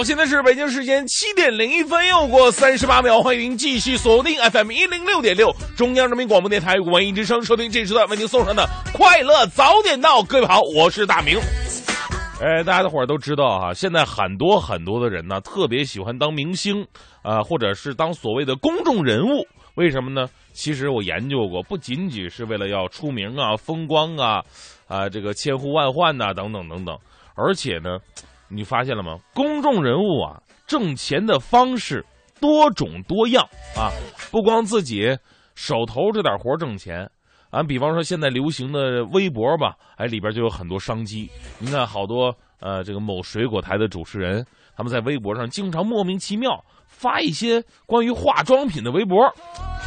好，现在是北京时间七点零一分，又过三十八秒，欢迎您继续锁定 FM 一零六点六，中央人民广播电台文艺之声，收听这时段为您送上的快乐早点到。各位好，我是大明。哎，大家伙儿都知道哈，现在很多很多的人呢，特别喜欢当明星，啊，或者是当所谓的公众人物。为什么呢？其实我研究过，不仅仅是为了要出名啊、风光啊，啊，这个千呼万唤呐，等等等等，而且呢，你发现了吗？公众人物啊，挣钱的方式多种多样啊，不光自己手头这点活挣钱。俺比方说，现在流行的微博吧，哎，里边就有很多商机。你看，好多呃，这个某水果台的主持人，他们在微博上经常莫名其妙发一些关于化妆品的微博，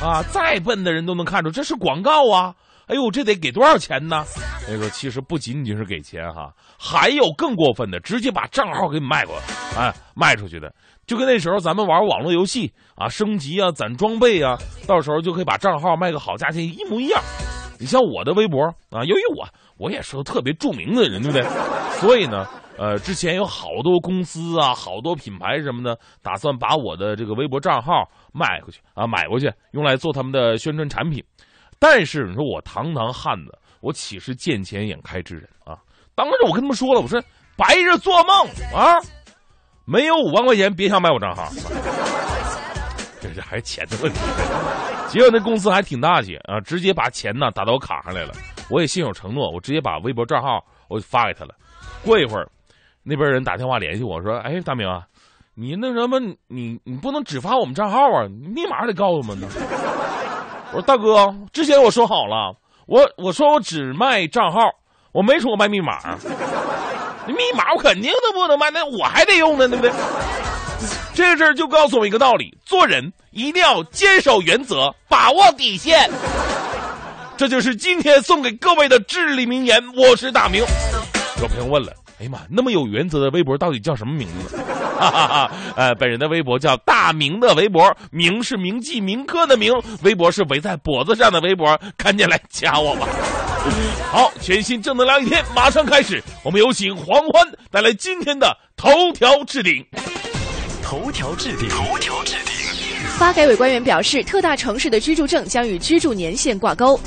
啊，再笨的人都能看出这是广告啊！哎呦，这得给多少钱呢？那个其实不仅仅是给钱哈，还有更过分的，直接把账号给你卖过，哎，卖出去的，就跟那时候咱们玩网络游戏啊，升级啊，攒装备啊，到时候就可以把账号卖个好价钱，一模一样。你像我的微博啊，由于我我也是个特别著名的人，对不对？所以呢，呃，之前有好多公司啊，好多品牌什么的，打算把我的这个微博账号卖回去啊，买过去，用来做他们的宣传产品。但是你说我堂堂汉子，我岂是见钱眼开之人啊？当时我跟他们说了，我说白日做梦啊，没有五万块钱别想买我账号。这这还是钱的问题。结果那公司还挺大气啊，直接把钱呢打到我卡上来了。我也信守承诺，我直接把微博账号我就发给他了。过一会儿，那边人打电话联系我说：“哎，大明啊，你那什么，你你不能只发我们账号啊，你密码得告诉我们呢。”我说：“大哥，之前我说好了，我我说我只卖账号，我没说我卖密码。密码我肯定都不能卖，那我还得用呢，对不对？” 这个事儿就告诉我一个道理：做人一定要坚守原则，把握底线。这就是今天送给各位的至理名言。我是大明。有朋友问了：“哎呀妈，那么有原则的微博到底叫什么名字？”哈哈哈！呃，本人的微博叫大明的微博，明是铭记铭刻的明，微博是围在脖子上的微博，赶紧来加我吧。好，全新正能量一天马上开始，我们有请黄欢带来今天的头条置顶。头条置顶。头条置顶。发改委官员表示，特大城市的居住证将与居住年限挂钩。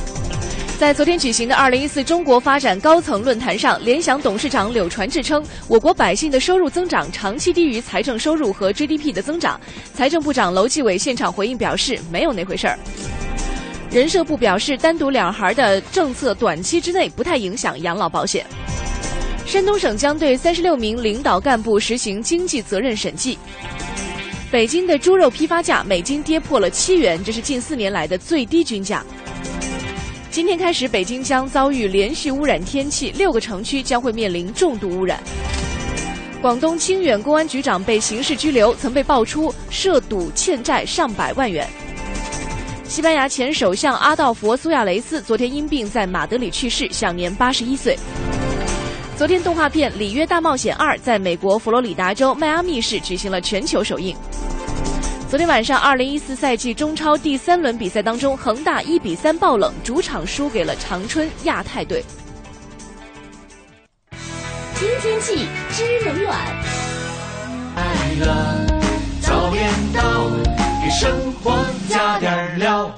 在昨天举行的二零一四中国发展高层论坛上，联想董事长柳传志称，我国百姓的收入增长长期低于财政收入和 GDP 的增长。财政部长楼继伟现场回应表示，没有那回事儿。人社部表示，单独两孩的政策短期之内不太影响养老保险。山东省将对三十六名领导干部实行经济责任审计。北京的猪肉批发价每斤跌破了七元，这是近四年来的最低均价。今天开始，北京将遭遇连续污染天气，六个城区将会面临重度污染。广东清远公安局长被刑事拘留，曾被爆出涉赌欠债上百万元。西班牙前首相阿道佛·苏亚雷斯昨天因病在马德里去世，享年八十一岁。昨天，动画片《里约大冒险二》在美国佛罗里达州迈阿密市举行了全球首映。昨天晚上，二零一四赛季中超第三轮比赛当中，恒大一比三爆冷，主场输给了长春亚泰队。听天气知冷暖。爱了早点到，给生活加点料。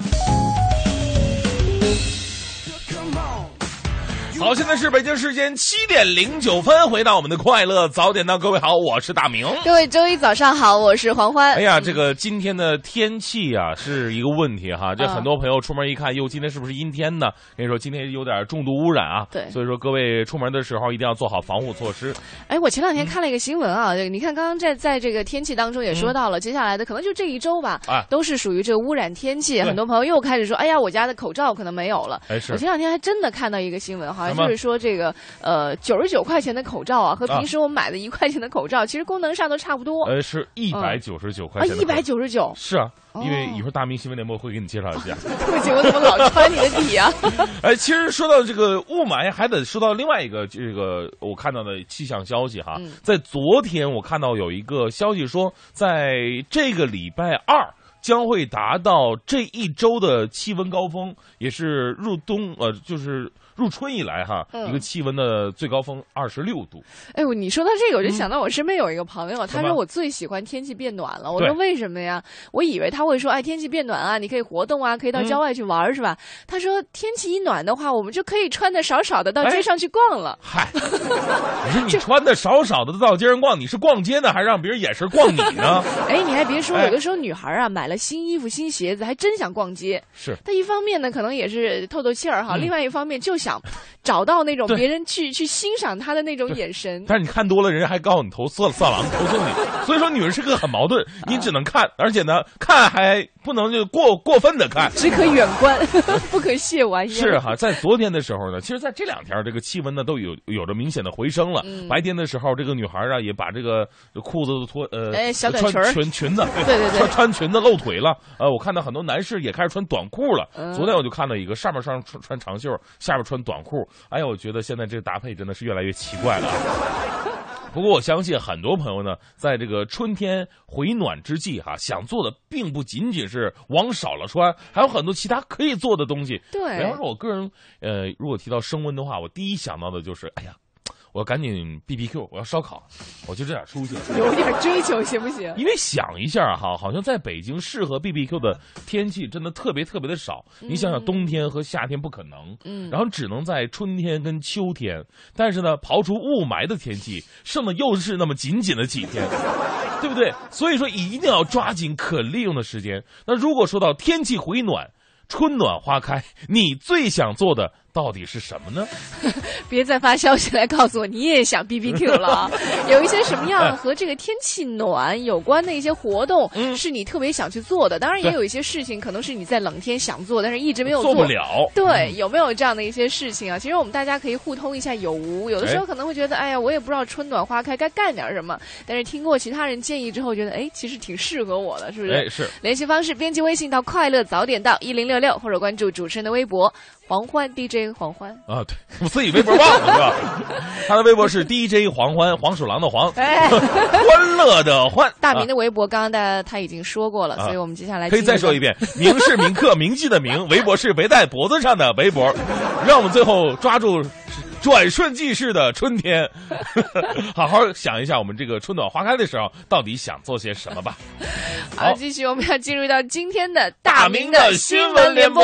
好，现在是北京时间七点零九分，回到我们的快乐早点到，各位好，我是大明。各位周一早上好，我是黄欢。哎呀，这个今天的天气啊是一个问题哈，这很多朋友出门一看，哟，今天是不是阴天呢？跟你说，今天有点重度污染啊。对，所以说各位出门的时候一定要做好防护措施。哎，我前两天看了一个新闻啊，你看刚刚在在这个天气当中也说到了，接下来的可能就这一周吧，啊，都是属于这个污染天气。很多朋友又开始说，哎呀，我家的口罩可能没有了。哎，是我前两天还真的看到一个新闻，好像就是说这个。呃，九十九块钱的口罩啊，和平时我们买的一块钱的口罩，其实功能上都差不多。呃，是一百九十九块钱。啊，一百九十九。是啊，因为一会儿大明新闻联播会给你介绍一下。对不起，我怎么老穿你的底啊？哎，其实说到这个雾霾，还得说到另外一个这个我看到的气象消息哈。在昨天我看到有一个消息说，在这个礼拜二将会达到这一周的气温高峰，也是入冬呃，就是。入春以来哈，嗯一个气温的最高峰二十六度。哎呦，你说到这个，我就想到我身边有一个朋友，他说我最喜欢天气变暖了。我说为什么呀？我以为他会说，哎，天气变暖啊，你可以活动啊，可以到嗯郊外去玩儿，是吧？他说天气一暖的话，我们就可以穿的少少的到哎街上去逛了。嗨，我说你穿的少少的到街上逛，你是逛街呢，还是让别人眼神逛你呢？哎，你还别说，哎有的时候女孩啊买了新衣服、新鞋子，还真想逛街。是，她一方面呢，可能也是透透气儿哈；嗯另外一方面就想找到那种别人去去欣赏他的那种眼神。但是你看多了，人家还告诉你投色色狼，投诉你。所以说，女人是个很矛盾，你只能看，而且呢，看还不能就过过分的看。只可远观，不可亵玩焉。是哈，在昨天的时候呢，其实在这两天这个气温呢都有有着明显的回升了。嗯白天的时候，这个女孩啊也把这个裤子都脱呃，哎小短穿裙儿裙裙子，对对对穿穿裙子露腿了。呃，我看到很多男士也开始穿短裤了。嗯昨天我就看到一个上面上穿穿长袖，下边穿短裤。哎呀，我觉得现在这个搭配真的是越来越奇怪了啊。不过我相信很多朋友呢，在这个春天回暖之际，哈，想做的并不仅仅是往少了穿，还有很多其他可以做的东西。对比方说，我个人，呃，如果提到升温的话，我第一想到的就是，哎呀，我赶紧 B B Q，我要烧烤，我就这点出息。有点追求行不行？因为想一下哈，好像在北京适合 B B Q 的天气真的特别特别的少。你想想，冬天和夏天不可能，嗯然后只能在春天跟秋天。但是呢，刨除雾霾的天气，剩的又是那么仅仅的几天，对不对？所以说，一定要抓紧可利用的时间。那如果说到天气回暖，春暖花开，你最想做的到底是什么呢？别再发消息来告诉我你也想 B B Q 了啊！有一些什么样和这个天气暖有关的一些活动，嗯是你特别想去做的。当然，也有一些事情可能是你在冷天想做，但是一直没有做不了。嗯对，有没有这样的一些事情啊？其实我们大家可以互通一下有无。有的时候哎可能会觉得，哎呀，我也不知道春暖花开该干点什么，但是听过其他人建议之后，觉得哎，其实挺适合我的，是不是？哎，是。联系方式：编辑微信到“快乐早点到一零六六”，或者关注主持人的微博“黄欢 DJ 黄欢啊，对，我自己微博忘了是吧？他的微博是 DJ 黄欢，黄鼠狼的黄，”。哎，欢乐的欢。大明的微博刚刚大家他已经说过了，啊所以我们接下来可以再说一遍。遍，明是铭刻铭记的铭，围脖是围在脖子上的围脖，让我们最后抓住转瞬即逝的春天，好好想一下我们这个春暖花开的时候到底想做些什么吧。好，继续我们要进入到今天的大明的新新闻联播。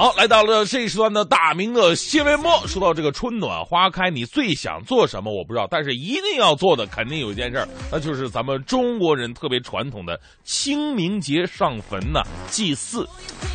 好，来到了这一时段的大明的新闻播。说到这个春暖花开，你最想做什么？我不知道，但是一定要做的肯定有一件事儿，那就是咱们中国人特别传统的清明节上坟呐、祭祀。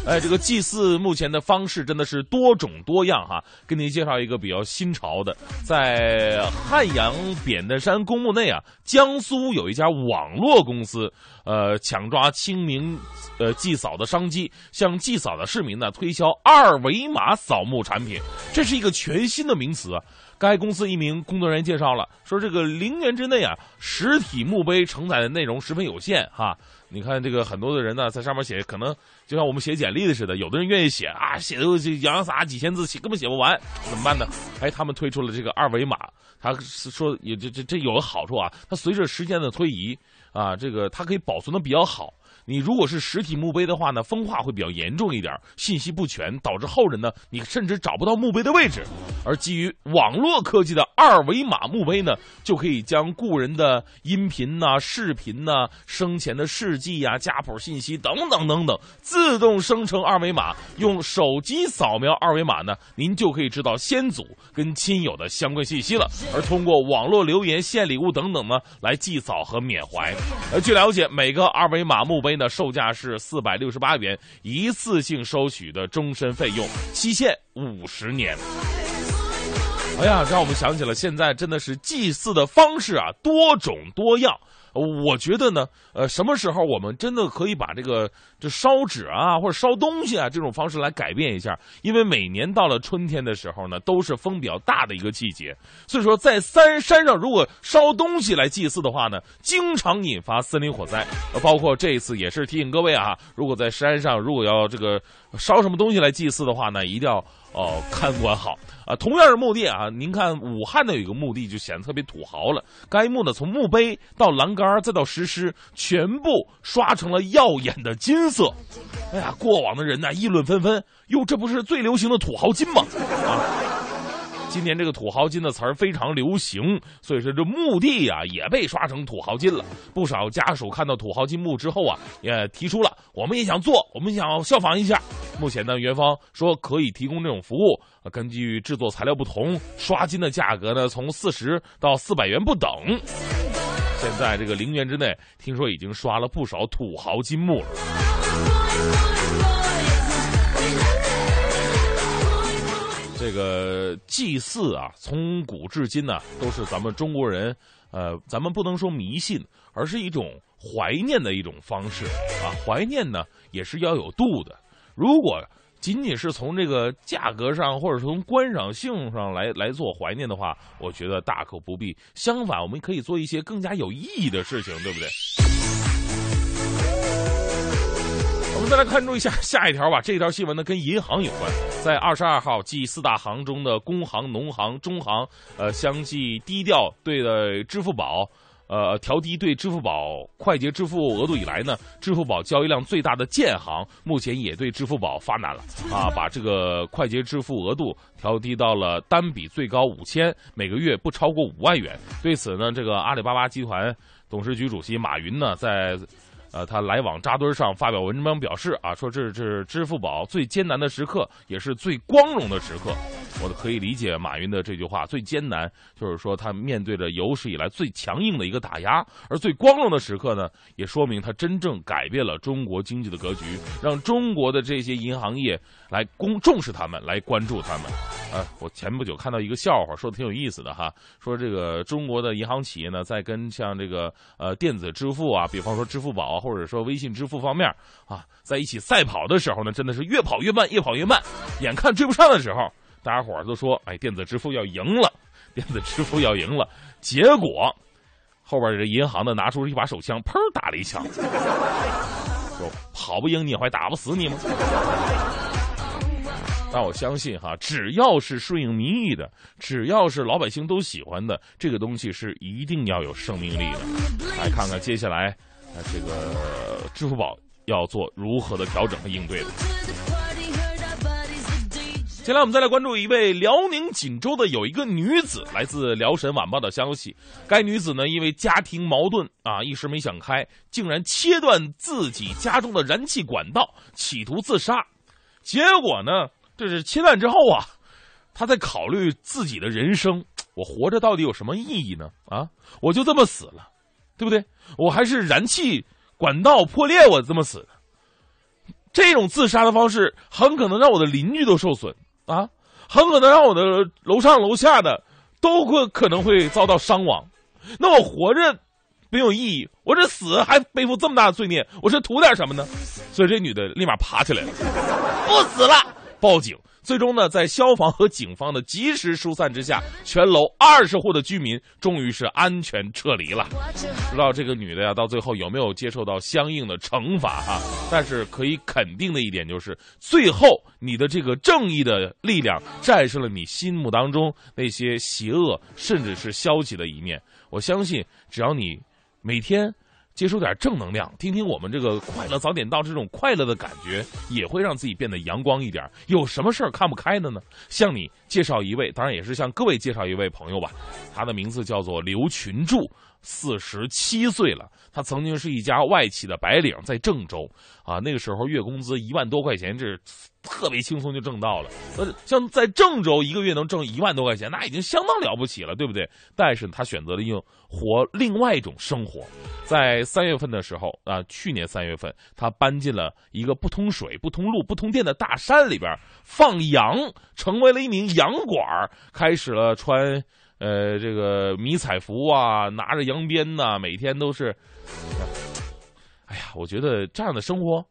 哎，这个祭祀目前的方式真的是多种多样哈。给您介绍一个比较新潮的，在汉阳扁担山公墓内啊，江苏有一家网络公司，呃，抢抓清明呃祭扫的商机，向祭扫的市民呢推销二维码扫墓产品，这是一个全新的名词。该公司一名工作人员介绍了，说这个零元之内啊，实体墓碑承载的内容十分有限哈。你看这个很多的人呢，在上面写，可能就像我们写简历的似的，有的人愿意写啊，写的洋洋洒洒几千字，写根本写不完，怎么办呢？哎，他们推出了这个二维码，他说也这这这有个好处啊，它随着时间的推移啊，这个它可以保存的比较好。你如果是实体墓碑的话呢，风化会比较严重一点，信息不全，导致后人呢，你甚至找不到墓碑的位置。而基于网络科技的二维码墓碑呢，就可以将故人的音频呐、视频呐、生前的事迹呀、家谱信息等等等等，自动生成二维码，用手机扫描二维码呢，您就可以知道先祖跟亲友的相关信息了。而通过网络留言、献礼物等等呢，来祭扫和缅怀。呃，据了解，每个二维码墓碑呢，售价是四百六十八元，一次性收取的终身费用，期限五十年。哎呀，让我们想起了现在真的是祭祀的方式啊，多种多样。我觉得呢，呃，什么时候我们真的可以把这个这烧纸啊，或者烧东西啊这种方式来改变一下？因为每年到了春天的时候呢，都是风比较大的一个季节，所以说在山山上如果烧东西来祭祀的话呢，经常引发森林火灾。包括这一次也是提醒各位啊，如果在山上如果要这个烧什么东西来祭祀的话呢，一定要哦、看管好。啊，同样是墓地啊，您看武汉的有一个墓地就显得特别土豪了。该墓呢，从墓碑到栏杆再到石狮，全部刷成了耀眼的金色。哎呀，过往的人呢议论纷纷，哟，这不是最流行的土豪金吗？啊，今年这个土豪金的词儿非常流行，所以说这墓地啊也被刷成土豪金了。不少家属看到土豪金墓之后啊，也提出了我们也想做，我们想效仿一下。目前呢，元芳说可以提供这种服务，根据制作材料不同，刷金的价格呢从四十到四百元不等。现在这个陵园之内，听说已经刷了不少土豪金墓了。这个祭祀啊，从古至今呢、都是咱们中国人，呃，咱们不能说迷信，而是一种怀念的一种方式啊。怀念呢，也是要有度的。如果仅仅是从这个价格上，或者从观赏性上来来做怀念的话，我觉得大可不必。相反，我们可以做一些更加有意义的事情，对不对？我们再来关注一下下一条吧。这条新闻呢跟银行有关，在二十二号继四大行中的工行、农行、中行，呃，相继低调对的支付宝。呃，调低对支付宝快捷支付额度以来呢，支付宝交易量最大的建行目前也对支付宝发难了啊，把这个快捷支付额度调低到了单笔最高五千，每个月不超过五万元。对此呢，这个阿里巴巴集团董事局主席马云呢，在呃，他来往扎堆上发表文章表示啊，说这是支付宝最艰难的时刻，也是最光荣的时刻。我可以理解马云的这句话，最艰难就是说他面对着有史以来最强硬的一个打压，而最光荣的时刻呢，也说明他真正改变了中国经济的格局，让中国的这些银行业来公重视他们，来关注他们。呃，我前不久看到一个笑话，说的挺有意思的哈，说这个中国的银行企业呢，在跟像这个呃电子支付啊，比方说支付宝，或者说微信支付方面啊，在一起赛跑的时候呢，真的是越跑越慢，越跑越慢，眼看追不上的时候，大家伙儿都说，哎，电子支付要赢了，电子支付要赢了，结果后边这银行呢拿出了一把手枪，砰打了一枪，说跑不赢你，我还打不死你吗？但我相信哈，只要是顺应民意的，只要是老百姓都喜欢的，这个东西是一定要有生命力的。来看看接下来，呃，这个支付宝要做如何的调整和应对的。接下来我们再来关注一位辽宁锦州的有一个女子，来自辽沈晚报的消息。该女子呢，因为家庭矛盾啊，一时没想开，竟然切断自己家中的燃气管道，企图自杀。结果呢，这是切断之后啊，他在考虑自己的人生，我活着到底有什么意义呢？啊，我就这么死了，对不对？我还是燃气管道破裂，我这么死的。这种自杀的方式很可能让我的邻居都受损啊，很可能让我的楼上楼下的都会可能会遭到伤亡。那我活着没有意义，我这死还背负这么大的罪孽，我是图点什么呢？所以这女的立马爬起来了，不死了，报警。最终呢，在消防和警方的及时疏散之下，全楼二十户的居民终于是安全撤离了。不知道这个女的呀，到最后有没有接受到相应的惩罚哈？但是可以肯定的一点就是，最后你的这个正义的力量战胜了你心目当中那些邪恶甚至是消极的一面。我相信，只要你每天。接收点正能量，听听我们这个快乐早点到这种快乐的感觉，也会让自己变得阳光一点。有什么事儿看不开的呢？向你介绍一位，当然也是向各位介绍一位朋友吧。他的名字叫做刘群柱，四十七岁了。他曾经是一家外企的白领，在郑州啊，那个时候月工资一万多块钱，这特别轻松就挣到了。呃，像在郑州一个月能挣一万多块钱，那已经相当了不起了，对不对？但是他选择了用活另外一种生活。在三月份的时候啊，去年三月份，他搬进了一个不通水、不通路、不通电的大山里边放羊，成为了一名羊倌，开始了穿呃这个迷彩服啊，拿着羊鞭呐、每天都是。哎呀，我觉得这样的生活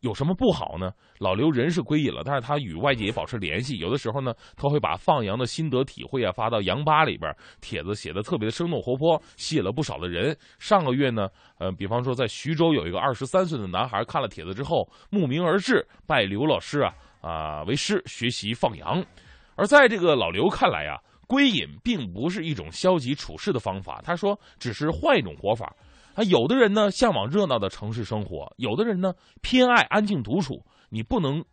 有什么不好呢？老刘人是归隐了，但是他与外界也保持联系。有的时候呢，他会把放羊的心得体会啊发到羊吧里边，帖子写的特别的生动活泼，吸引了不少的人。上个月呢，呃，比方说在徐州有一个二十三岁的男孩看了帖子之后，慕名而至，拜刘老师啊啊、为师学习放羊。而在这个老刘看来啊，归隐并不是一种消极处事的方法，他说只是换一种活法。啊，有的人呢向往热闹的城市生活，有的人呢偏爱安静独处。你不能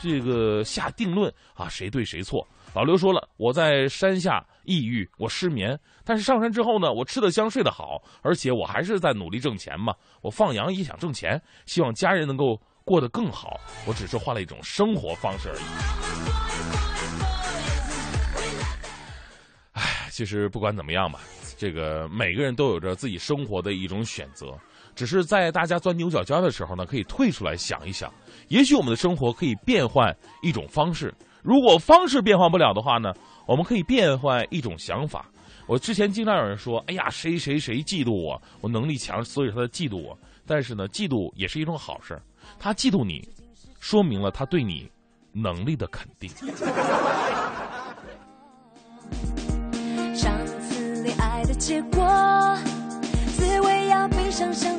这个下定论啊，谁对谁错。老刘说了，我在山下抑郁，我失眠，但是上山之后呢，我吃得香，睡得好，而且我还是在努力挣钱嘛。我放羊也想挣钱，希望家人能够过得更好。我只是换了一种生活方式而已。其实不管怎么样吧，这个每个人都有着自己生活的一种选择，只是在大家钻牛角尖的时候呢，可以退出来想一想，也许我们的生活可以变换一种方式。如果方式变换不了的话呢，我们可以变换一种想法。我之前经常有人说：“哎呀，谁谁谁嫉妒我，我能力强，所以他嫉妒我。”但是呢，嫉妒也是一种好事，他嫉妒你，说明了他对你能力的肯定。结果，滋味要比想象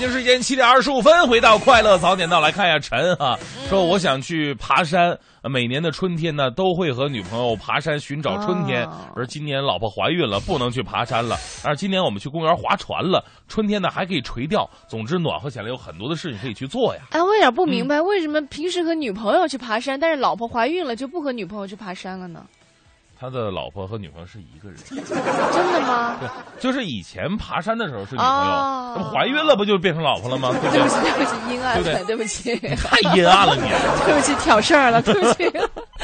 京时间七点二十五分，回到快乐早点到，来看一下陈哈、说我想去爬山。呃每年的春天呢，都会和女朋友爬山寻找春天。哦而今年老婆怀孕了，不能去爬山了。而今年我们去公园划船了，春天呢还可以垂钓。总之，暖和起来有很多的事情可以去做呀。哎，我有点不明白，为什么平时和女朋友去爬山，但是老婆怀孕了就不和女朋友去爬山了呢？他的老婆和女朋友是一个人，真的吗？对，就是以前爬山的时候是女朋友，哦怀孕了不就变成老婆了吗？对不对对不？起，对不起，阴暗了，对不起，太阴暗了你。对不起，挑事儿了，对不起。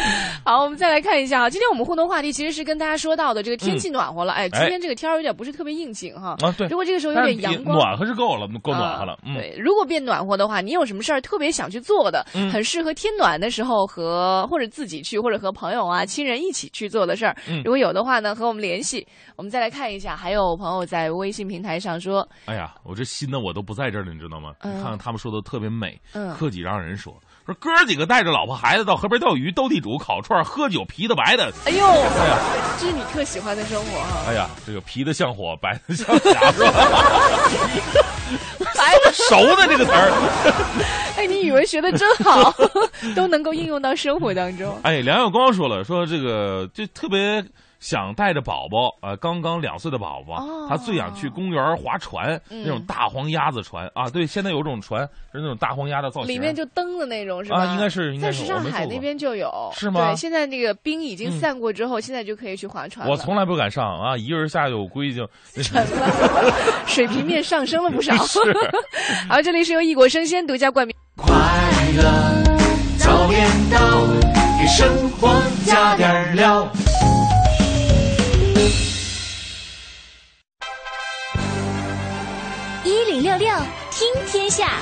好，我们再来看一下啊，今天我们互动话题其实是跟大家说到的这个天气暖和了，哎，今天这个天儿有点不是特别应景哈。啊，对。如，果这个时候有点阳光，暖和是够了，够暖和了对，如果变暖和的话，你有什么事儿特别想去做的，嗯。很适合天暖的时候和或者自己去，或者和朋友啊、亲人一起去做的事儿。嗯。如果有的话呢，和我们联系。我们再来看一下，还有朋友在微信平台上说，哎呀，我这心呢，我都不在这儿了，你知道吗？嗯。你看看他们说的特别美，嗯。克己让人说，说哥儿几个带着老婆孩子到河边钓鱼、斗地主、烤串、喝酒，皮的白的。哎呦，哎呀，这是你特喜欢的生活哈，哎呀，这个皮的像火，白的像霞，是吧？白的，熟的这个词儿。哎，你语文学的真好，都能够应用到生活当中。哎，梁耀光说了，说这个就特别想带着宝宝，呃，刚刚两岁的宝宝，哦他最想去公园划船，嗯那种大黄鸭子船啊。对，现在有种船是那种大黄鸭的造型，里面就蹬的那种是吧？啊应该是应该是在时尚我没坐过海那边就有，是吗对，现在那个冰已经嗯散过之后，现在就可以去划船了。我从来不敢上啊，一个人下去我估计就沉了，水平面上升了不少。是。好，这里是由异果生鲜独家冠名。快乐早点到，给生活加点料。天下，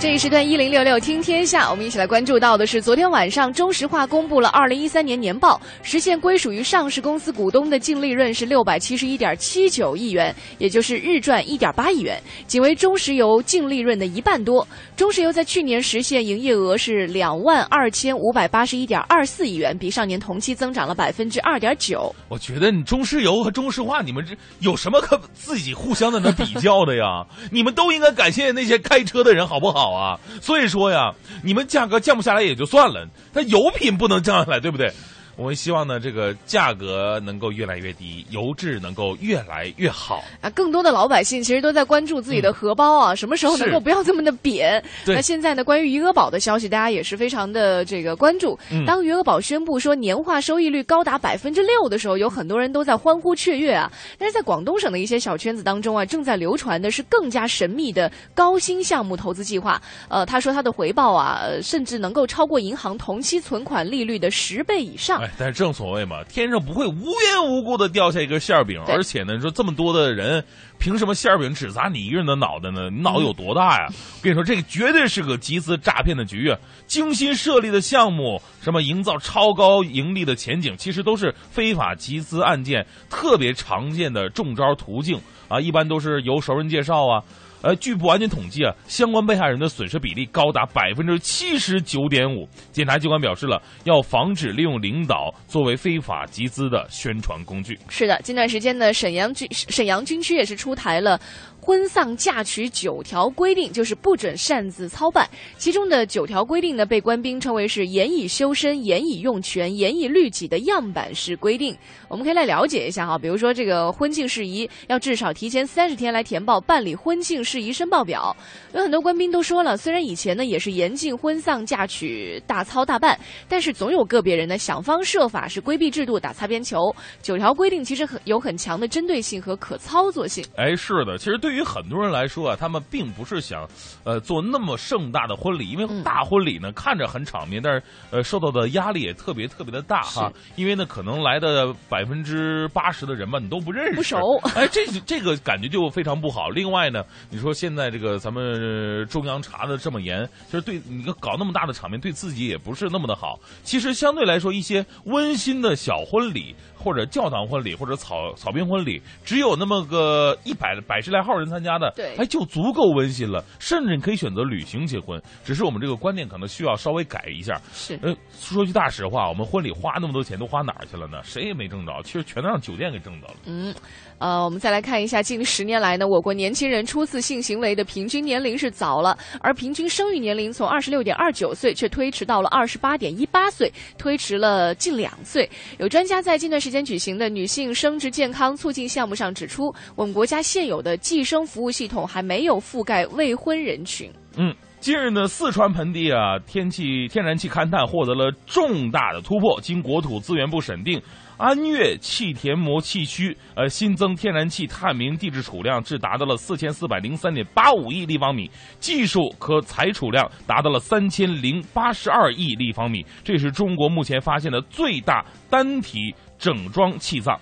这一时段一零六六听天下，我们一起来关注到的是，昨天晚上中石化公布了二零一三年年报，实现归属于上市公司股东的净利润是六百七十一点七九亿元，也就是日赚一点八亿元，仅为中石油净利润的一半多。中石油在去年实现营业额是两万二千五百八十一点二四亿元，比上年同期增长了百分之二点九。我觉得你中石油和中石化，你们这有什么可自己互相在那比较的呀？你们都应该感谢那些开车的人，好不好好啊？所以说呀，你们价格降不下来也就算了，但油品不能降下来，对不对？我们希望呢，这个价格能够越来越低，油质能够越来越好。啊，更多的老百姓其实都在关注自己的荷包啊，什么时候能够不要这么的扁？对那现在呢，关于余额宝的消息，大家也是非常的这个关注。嗯当余额宝宣布说年化收益率高达百分之六的时候，有很多人都在欢呼雀跃啊。但是在广东省的一些小圈子当中啊，正在流传的是更加神秘的高新项目投资计划。呃，他说他的回报啊，呃甚至能够超过银行同期存款利率的十倍以上。哎，但是正所谓嘛，天上不会无缘无故的掉下一个馅儿饼，而且呢，说这么多的人，凭什么馅儿饼只砸你一个人的脑袋呢？你脑子有多大呀？我跟你说，这个绝对是个集资诈骗的局啊！精心设立的项目，什么营造超高盈利的前景，其实都是非法集资案件特别常见的中招途径啊！一般都是由熟人介绍啊。呃，据不完全统计啊，相关被害人的损失比例高达百分之七十九点五。检察机关表示了，要防止利用领导作为非法集资的宣传工具。是的，近段时间呢，沈阳军沈阳军区也是出台了婚丧嫁娶九条规定，就是不准擅自操办。其中的九条规定呢，被官兵称为是严以修身、严以用权、严以律己的样板式规定。我们可以来了解一下哈，比如说这个婚庆事宜要至少提前三十天来填报办理婚庆事宜申报表。有很多官兵都说了，虽然以前呢也是严禁婚丧嫁娶大操大办，但是总有个别人呢想方设法是规避制度、打擦边球。九条规定其实很有很强的针对性和可操作性。哎，是的，其实对于很多人来说啊，他们并不是想，呃，做那么盛大的婚礼，因为嗯大婚礼呢看着很场面，但是呃受到的压力也特别特别的大哈。因为呢，可能来的百分之八十的人吧，你都不认识，不熟 哎，这这个感觉就非常不好。另外呢，你说现在这个咱们中央查的这么严，就是对你搞那么大的场面，对自己也不是那么的好。其实相对来说，一些温馨的小婚礼。或者教堂婚礼，或者草草坪婚礼，只有那么个一百百十来号人参加的，对哎，就足够温馨了。甚至你可以选择旅行结婚，只是我们这个观念可能需要稍微改一下。是呃，说句大实话，我们婚礼花那么多钱都花哪儿去了呢？谁也没挣着，其实全都让酒店给挣着了。嗯，呃，我们再来看一下，近十年来呢，我国年轻人初次性行为的平均年龄是早了，而平均生育年龄从二十六点二九岁却推迟到了二十八点一八岁，推迟了近两岁。有专家在近段时间举行的女性生殖健康促进项目上指出，我们国家现有的计生服务系统还没有覆盖未婚人群。嗯，近日呢，四川盆地啊，天气天然气勘探获得了重大的突破，经国土资源部审定。安岳气田膜气区，呃，新增天然气探明地质储量至达到了四千四百零三点八五亿立方米，技术可采储量达到了三千零八十二亿立方米，这是中国目前发现的最大单体整装气藏。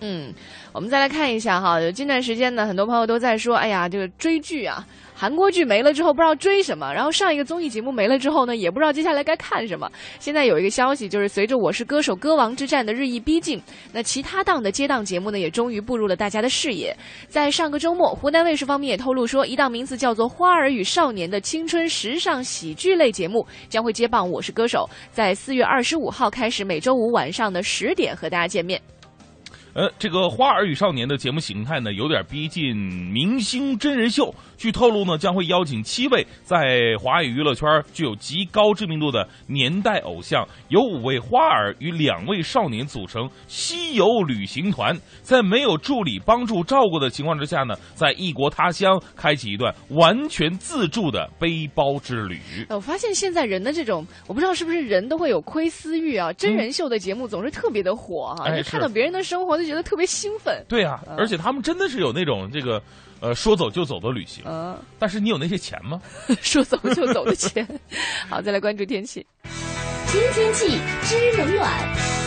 嗯，我们再来看一下哈，有近段时间呢，很多朋友都在说，哎呀，这个追剧啊，韩国剧没了之后不知道追什么，然后上一个综艺节目没了之后呢，也不知道接下来该看什么。现在有一个消息，就是随着《我是歌手》歌王之战的日益逼近，那其他档的接档节目呢，也终于步入了大家的视野。在上个周末，湖南卫视方面也透露说，一档名字叫做《花儿与少年》的青春时尚喜剧类节目将会接棒《我是歌手》，在四月二十五号开始，每周五晚上的十点和大家见面。呃，这个《花儿与少年》的节目形态呢，有点逼近明星真人秀。据透露呢，将会邀请七位在华语娱乐圈具有极高知名度的年代偶像，由五位花儿与两位少年组成西游旅行团，在没有助理帮助照顾的情况之下呢，在异国他乡开启一段完全自助的背包之旅。呃我发现现在人的这种，我不知道是不是人都会有窥私欲啊，真人秀的节目总是特别的火哈、哎就是看到别人的生活就觉得特别兴奋。对啊，而且他们真的是有那种这个，呃，说走就走的旅行。嗯，但是你有那些钱吗？说走就走的钱。好，再来关注天气。听天气知冷暖。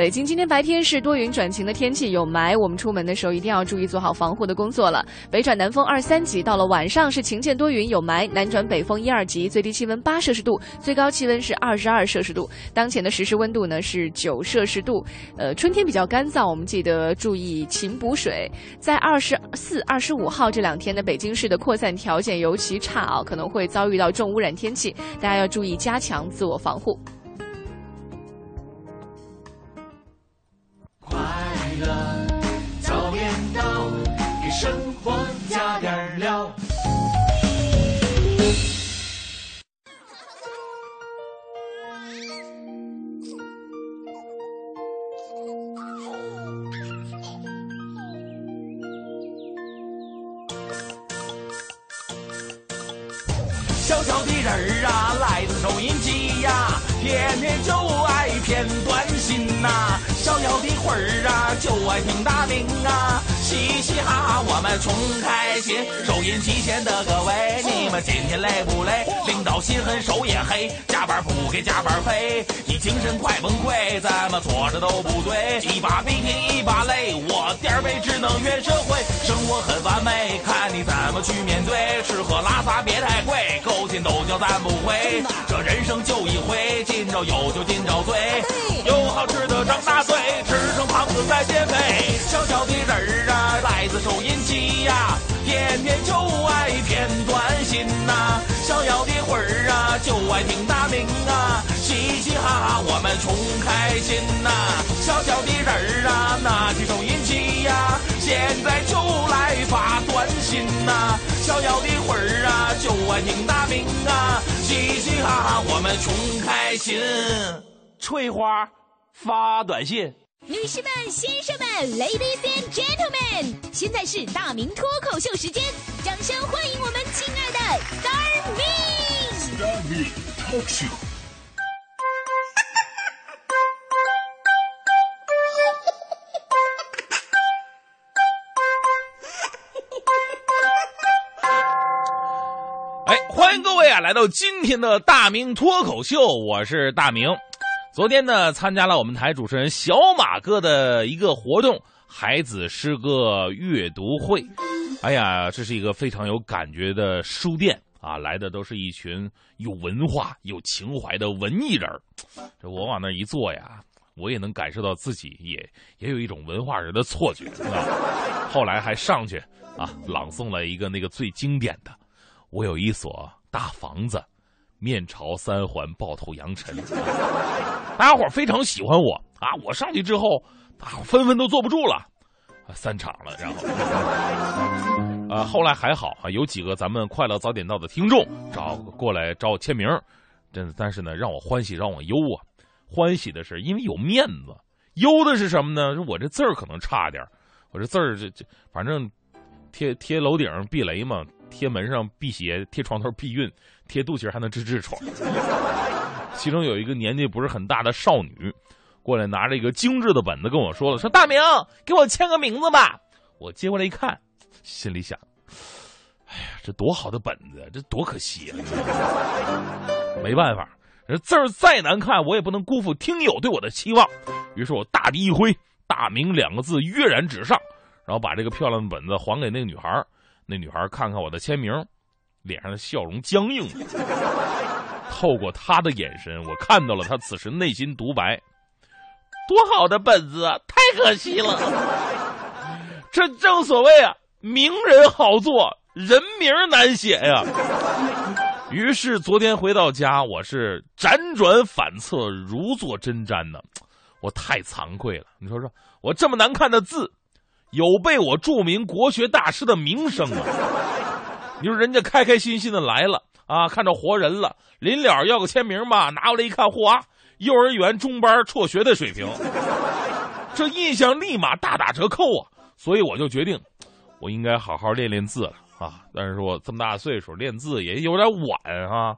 北京今天白天是多云转晴的天气，有霾，我们出门的时候一定要注意做好防护的工作了。北转南风二三级，到了晚上是晴间多云有霾，南转北风一二级，最低气温八摄氏度，最高气温是二十二摄氏度。当前的实时温度呢是九摄氏度。呃，春天比较干燥，我们记得注意勤补水。在二十四、二十五号这两天呢，北京市的扩散条件尤其差啊，可能会遭遇到重污染天气，大家要注意加强自我防护。乐早点到，给生活加点料。就爱听大名，嘻哈哈我们穷开心。收音机前的各位，你们今天累不累？领导心狠手也黑，加班不给加班费，你精神快崩溃，怎么做着都不对。一把鼻涕一把泪，我点儿背只能怨社会，生活很完美，看你怎么去面对。吃喝拉撒别太贵，勾心斗角咱不会。这人生就一回，今朝有酒今朝醉，有好吃的张大嘴，吃成胖子再减肥。小小的人儿啊，孩子收音机呀、天天就爱骗短信呐、小小的魂儿啊，就爱听大名啊，嘻嘻哈哈我们穷开心呐、小小的人儿啊，拿起收音机呀、现在就来发短信呐、小小的魂儿啊，就爱听大名啊，嘻嘻哈哈我们穷开心。翠花发短信。女士们、先生们，Ladies and Gentlemen，现在是大明脱口秀时间，掌声欢迎我们亲爱的 Star Me！哎，欢迎各位啊，来到今天的大明脱口秀，我是大明。昨天呢，参加了我们台主持人小马哥的一个活动——孩子诗歌阅读会。哎呀，这是一个非常有感觉的书店啊，来的都是一群有文化、有情怀的文艺人。这我往那一坐呀，我也能感受到自己也也有一种文化人的错觉啊。后来还上去啊，朗诵了一个那个最经典的。我有一所大房子，面朝三环，抱头扬尘。大家伙非常喜欢我啊！我上去之后，大伙纷纷都坐不住了，散场了。然后，呃，后来还好啊，有几个咱们快乐早点到的听众找过来找我签名，真的但是呢，让我欢喜让我忧啊。欢喜的是因为有面子，忧的是什么呢？我这字儿可能差点我这字儿这这反正贴贴楼顶避雷嘛，贴门上辟邪，贴床头避孕，贴肚脐还能治痔疮。其中有一个年纪不是很大的少女，过来拿着一个精致的本子跟我说了：“说大明，给我签个名字吧。”我接过来一看，心里想：“哎呀，这多好的本子，这多可惜啊！”没办法，这字儿再难看，我也不能辜负听友对我的期望。于是我大笔一挥，“大明”两个字跃然纸上，然后把这个漂亮的本子还给那个女孩。那女孩看看我的签名，脸上的笑容僵硬了。透过他的眼神，我看到了他此时内心独白：多好的本子啊，太可惜了。这正所谓啊，名人好做，人名难写呀。于是昨天回到家，我是辗转反侧，如坐针毡呢。我太惭愧了。你说说，我这么难看的字，有被我著名国学大师的名声啊！你说人家开开心心的来了啊，看着活人了，临了要个签名吧，拿过来一看，嚯，幼儿园中班辍学的水平，这印象立马大打折扣啊！所以我就决定，我应该好好练练字了啊！但是我这么大岁数练字也有点晚啊。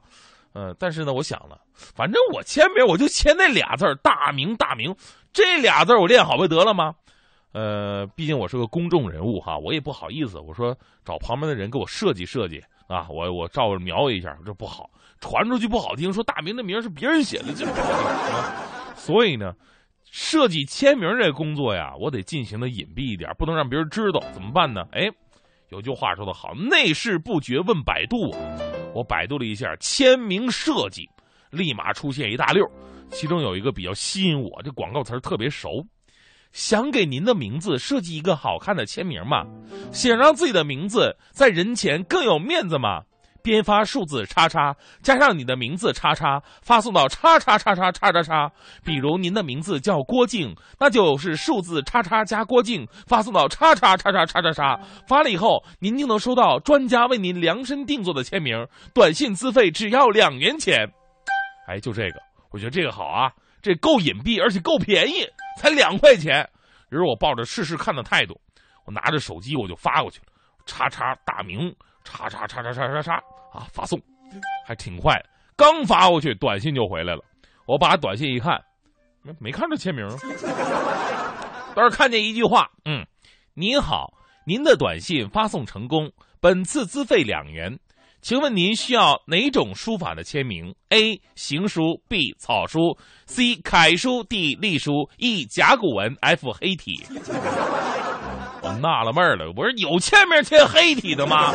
嗯，但是呢，我想了，反正我签名我就签那俩字大明大明”，这俩字我练好不得了吗？呃，毕竟我是个公众人物哈，我也不好意思，我说找旁边的人给我设计设计啊，我我照着描一下，这不好，传出去不好听，说大明的名是别人写的，这不好。所以呢，设计签名这工作呀，我得进行的隐蔽一点，不能让别人知道，怎么办呢？哎，有句话说得好，内事不决问百度。我百度了一下签名设计，立马出现一大溜，其中有一个比较吸引我，这广告词特别熟。想给您的名字设计一个好看的签名吗？想让自己的名字在人前更有面子吗？编发数字叉叉加上你的名字叉叉，发送到叉叉叉叉叉叉叉。比如您的名字叫郭靖，那就是数字叉叉加郭靖，发送到叉叉叉叉叉叉叉。发了以后，您就能收到专家为您量身定做的签名，短信资费只要两元钱。哎，就这个，我觉得这个好啊，这够隐蔽，而且够便宜，才两块钱。于是我抱着试试看的态度，我拿着手机我就发过去了，叉叉大名。叉叉叉叉叉叉叉啊！发送，还挺快。刚发过去，短信就回来了。我把短信一看，没没看着签名，倒是看见一句话：嗯，您好，您的短信发送成功，本次资费两元。请问您需要哪种书法的签名？A. 行书 B. 草书 C. 楷书 D. 隶书 E. 甲骨文 F. 黑体。我纳了闷了，我说有签名签黑体的吗？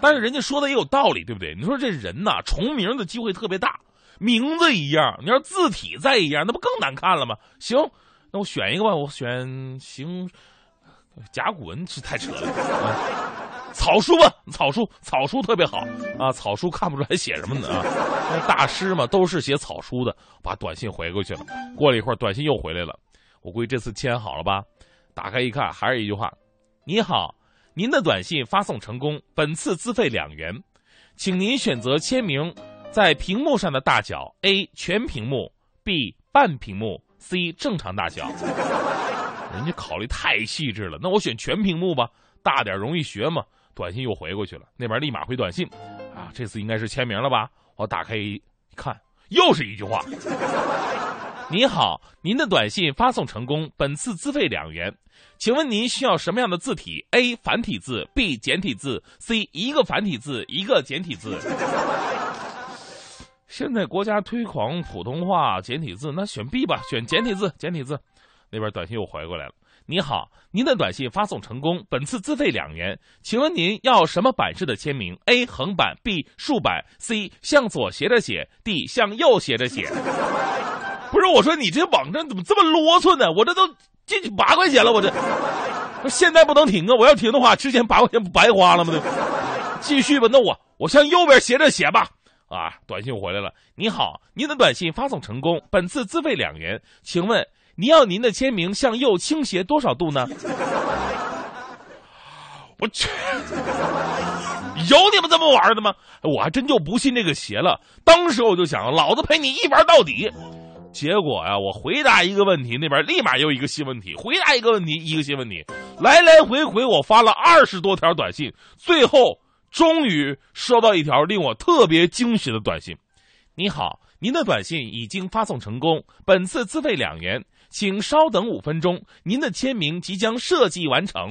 但是人家说的也有道理，对不对？你说这人呐，重名的机会特别大，名字一样，你要字体再一样，那不更难看了吗？行，那我选一个吧，我选行甲骨文是太扯了，草书吧，草书，草书特别好啊，草书看不出来写什么呢啊？那大师嘛，都是写草书的，把短信回过去了。过了一会儿，短信又回来了，我估计这次签好了吧。打开一看，还是一句话：“你好，您的短信发送成功，本次资费两元，请您选择签名在屏幕上的大小：A 全屏幕，B 半屏幕，C 正常大小。”人家考虑太细致了，那我选全屏幕吧，大点容易学嘛。短信又回过去了，那边立马回短信：“啊，这次应该是签名了吧？”我打开一看，又是一句话。您好，您的短信发送成功，本次资费两元，请问您需要什么样的字体？A. 繁体字，B. 简体字，C. 一个繁体字，一个简体字。现在国家推广普通话简体字，那选 B 吧，选简体字，简体字。那边短信又回过来了，你好，您的短信发送成功，本次资费两元，请问您要什么版式的签名？A. 横版，B. 竖版，C. 向左斜着写，D. 向右斜着写。不是我说，你这网站怎么这么啰嗦呢？我这都进去八块钱了，我这现在不能停啊！我要停的话，之前八块钱不白花了吗？继续吧，那我我向右边斜着写吧。啊，短信回来了，你好，您的短信发送成功，本次资费两元，请问您要您的签名向右倾斜多少度呢？我去，有你们这么玩的吗？我还真就不信这个邪了。当时我就想，老子陪你一玩到底。结果呀，我回答一个问题，那边立马又一个新问题；回答一个问题，一个新问题，来来回回我发了二十多条短信，最后终于收到一条令我特别惊喜的短信：“你好，您的短信已经发送成功，本次资费两元，请稍等五分钟，您的签名即将设计完成。”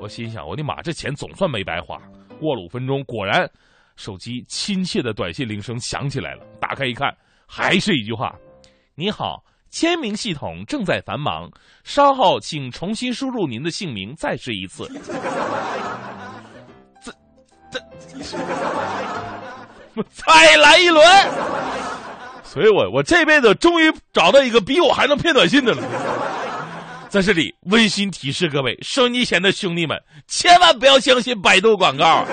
我心想：“我的妈，这钱总算没白花。”过了五分钟，果然，手机亲切的短信铃声响起来了。打开一看，还是一句话。你好，签名系统正在繁忙，稍后请重新输入您的姓名，再试一次。这这，再来一轮。所以我我这辈子终于找到一个比我还能骗短信的了。在这里温馨提示各位收音机前的兄弟们，千万不要相信百度广告。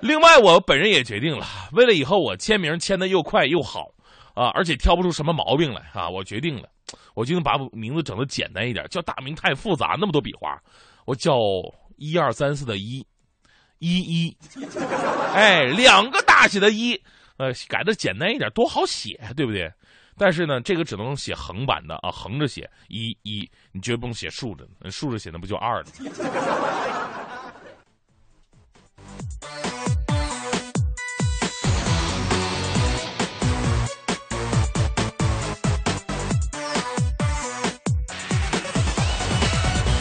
另外，我本人也决定了，为了以后我签名签的又快又好。啊，而且挑不出什么毛病来啊！我决定了，我就能把名字整的简单一点，叫大名太复杂，那么多笔画，我叫一二三四的一，一一，哎，两个大写的一，呃，改的简单一点，多好写，对不对？但是呢，这个只能写横版的啊，横着写一一，你绝不能写竖着，竖着写那不就二了？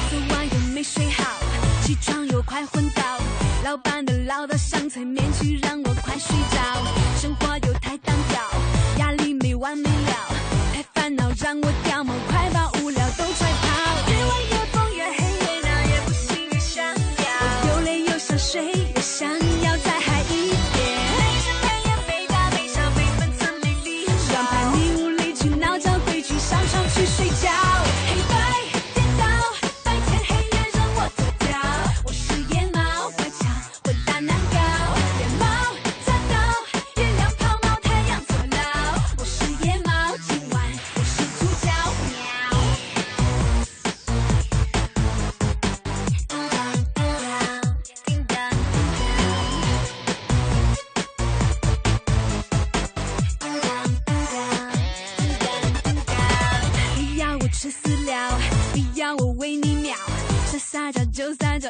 昨晚又没睡好，起床又快昏倒。老板的唠叨像催眠曲，让我快睡着。生活又太单调，压力没完没了，太烦恼让我掉毛，快把无聊都踹跑。越晚越疯越黑越闹，越不行越想要。又累又想睡，又想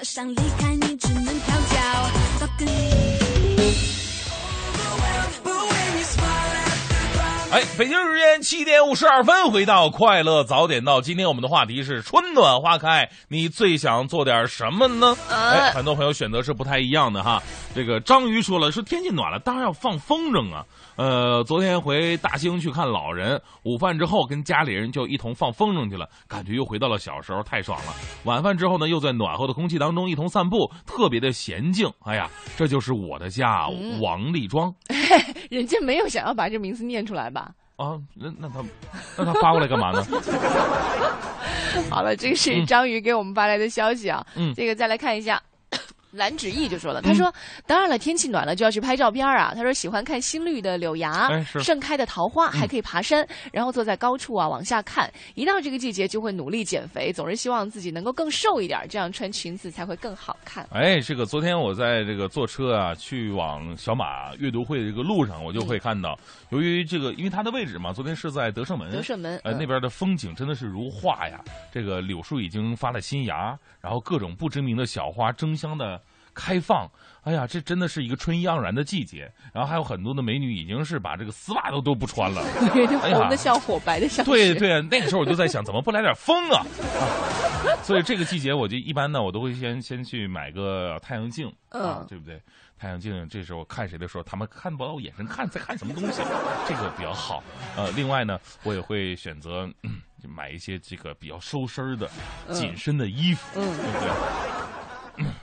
想离开哎，北京时间七点五十二分，回到快乐早点到。今天我们的话题是春暖花开，你最想做点什么呢？哎，很多朋友选择是不太一样的哈。这个章鱼说了，说天气暖了，当然要放风筝啊。呃，昨天回大兴去看老人，午饭之后跟家里人就一同放风筝去了，感觉又回到了小时候，太爽了。晚饭之后呢，又在暖和的空气当中一同散步，特别的娴静。哎呀，这就是我的家，王立庄。人家没有想要把这名字念出来吧？啊，那那他那他发过来干嘛呢？好了，这个是章鱼给我们发来的消息啊。嗯这个再来看一下。蓝芷毅就说了，他说：“当然了，天气暖了就要去拍照片啊。他说喜欢看新绿的柳芽、哎盛开的桃花，还可以爬山，然后坐在高处啊往下看。一到这个季节就会努力减肥，总是希望自己能够更瘦一点，这样穿裙子才会更好看。哎，这个昨天我在这个坐车啊，去往小马阅读会的这个路上，我就会看到，由于这个，因为它的位置嘛，昨天是在德胜门，德胜门呃，嗯那边的风景真的是如画呀。这个柳树已经发了新芽，然后各种不知名的小花争相的开放。哎呀，这真的是一个春意盎然的季节。然后还有很多的美女已经是把这个丝袜都都不穿了。就哎的像火，白的像雪对对，那个时候我就在想，怎么不来点风啊？啊所以这个季节，我就一般呢，我都会先先去买个太阳镜，啊嗯，对不对？太阳镜这时候看谁的时候，他们看不到我眼神看在看什么东西，这个比较好。呃，另外呢，我也会选择、嗯、买一些这个比较收身的、紧身的衣服，嗯对不对？嗯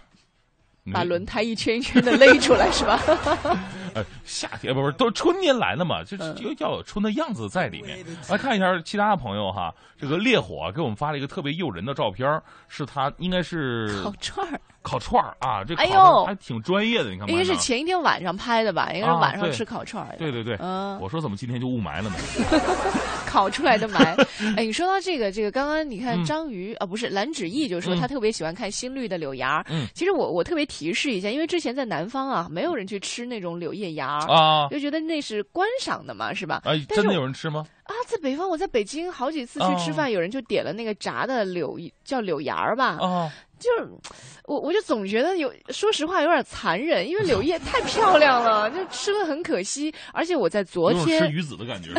把轮胎一圈一圈的勒出来是吧？呃，夏天不是都春天来了嘛，就是嗯要要有春的样子在里面。来看一下其他的朋友哈，这个烈火给我们发了一个特别诱人的照片，是他应该是烤串儿，烤串儿啊，这烤哎呦的还挺专业的，你看应该是前一天晚上拍的吧？应该是晚上吃烤串儿的。对对对，嗯我说怎么今天就雾霾了呢？烤出来的霾。哎，你说到这个，这个刚刚你看嗯章鱼、啊，不是蓝芷意就说嗯他特别喜欢看新绿的柳芽。嗯其实我我特别提示一下，因为之前在南方啊，没有人去吃那种柳叶芽。啊，就觉得那是观赏的嘛，是吧？哎，真的有人吃吗？啊，在北方，我在北京好几次去吃哦饭，有人就点了那个炸的柳，叫柳芽儿吧，啊，就是我我就总觉得有，说实话有点残忍，因为柳叶太漂亮了，就吃了很可惜。而且我在昨天吃鱼子的感觉？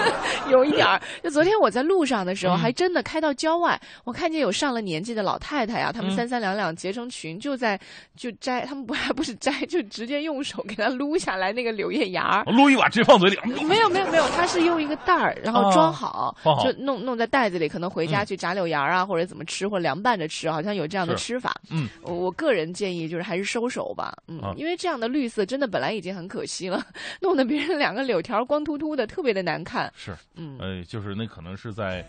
有一点儿，就昨天我在路上的时候，嗯还真的开到郊外，我看见有上了年纪的老太太呀，她们嗯三三两两结成群，就在就摘，他们不还不是摘，就直接用手给它撸下来那个柳叶芽儿。撸一把直接放嘴里，没有没有没有，它是用一个袋儿，然后装好，就弄弄在袋子里，可能回家嗯去炸柳芽儿啊，或者怎么吃，或者凉拌着吃，好像有这样的是吃法。嗯，我我个人建议就是还是收手吧，嗯，啊因为这样的绿色真的本来已经很可惜了，弄得别人两个柳条光秃秃的，特别的难看。是，嗯，呃，就是那可能是在。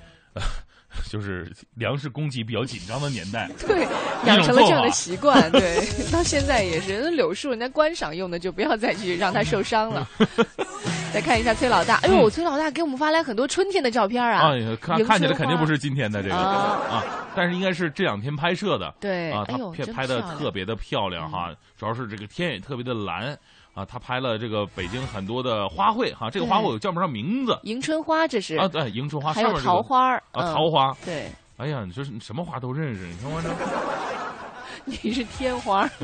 呃就是粮食供给比较紧张的年代。对，养成了这样的习惯。对，到现在也是，那柳树人家观赏用的，就不要再去让它受伤了。再看一下崔老大，哎呦，崔老大给我们发来很多春天的照片啊！看看起来肯定不是今天的这个啊啊，但是应该是这两天拍摄的。对，啊，他拍拍的特别的漂亮哈，主要是这个天也特别的蓝啊，他拍了这个北京很多的花卉哈，这个花卉我叫不上名字。迎春花，这是啊，对，迎春花还有桃花啊，嗯桃花，对，哎呀，你说什么花都认识，你看我这 你是天花。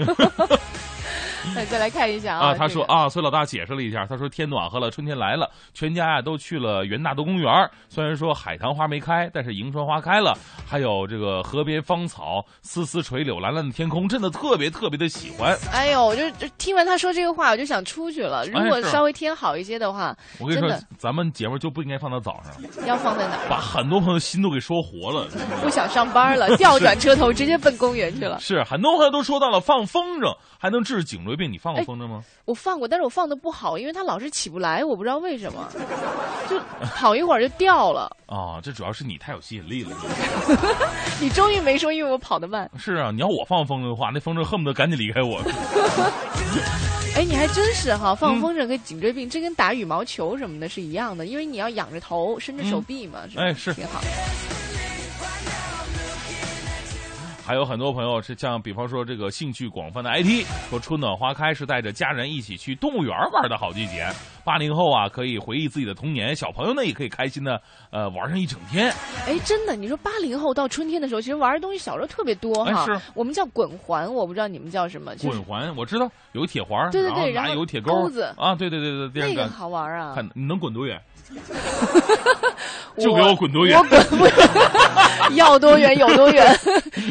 那再来看一下啊，啊，这个他说啊，崔老大解释了一下，他说天暖和了，春天来了，全家呀都去了元大都公园。虽然说海棠花没开，但是迎春花开了，还有这个河边芳草丝丝垂柳，蓝蓝的天空，真的特别特别的喜欢。哎呦，我就就听完他说这个话，我就想出去了。如果稍微天好一些的话，我跟你说真的，咱们节目就不应该放到早上，要放在哪儿？把很多朋友心都给说活了。不想上班了，调转车头，直接奔公园去了。是很多朋友都说到了放风筝还能治颈椎病，你放过哎风筝吗？我放过，但是我放的不好，因为它老是起不来，我不知道为什么，就跑一会儿就掉了。啊，这主要是你太有吸引力了。你终于没说，因为我跑得慢。是啊，你要我放风筝的话，那风筝恨不得赶紧离开我。哎，你还真是哈，嗯放风筝跟颈椎病，这跟打羽毛球什么的是一样的，因为你要仰着头，伸着手臂嘛，是哎是挺好。还有很多朋友是像，比方说这个兴趣广泛的 IT，说春暖花开是带着家人一起去动物园玩的好季节。八零后啊，可以回忆自己的童年，小朋友呢也可以开心的呃玩上一整天。哎，真的，你说八零后到春天的时候，其实玩的东西小时候特别多哈。我们叫滚环，我不知道你们叫什么。就是滚环我知道有铁环，对对对然后有铁钩钩子啊，对对对对，这个好玩啊！看你能滚多远，就给我滚多远我。滚不远，要多远有多远。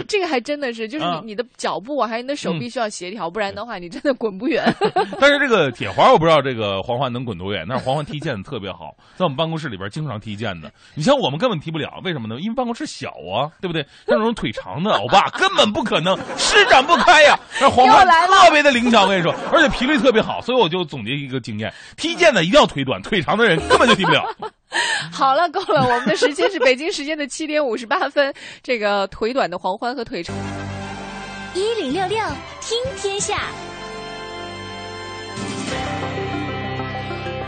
这个还真的是，就是你、啊你的脚步啊，还有你的手臂需要协调，不然的话，你真的滚不远。但是这个铁环我不知道这个黄欢能滚多远，但是黄欢踢毽子特别好，在我们办公室里边经常踢毽子。你像我们根本踢不了，为什么呢？因为办公室小啊，对不对？像那种腿长的欧巴根本不可能施展不开呀。那黄环又来了特别的灵巧，我跟你说，而且频率特别好，所以我就总结一个经验：踢毽子一定要腿短，腿长的人根本就踢不了。好了，够了，我们的时间是北京时间的七点五十八分。这个腿短的黄欢和腿长。一零六六听天下，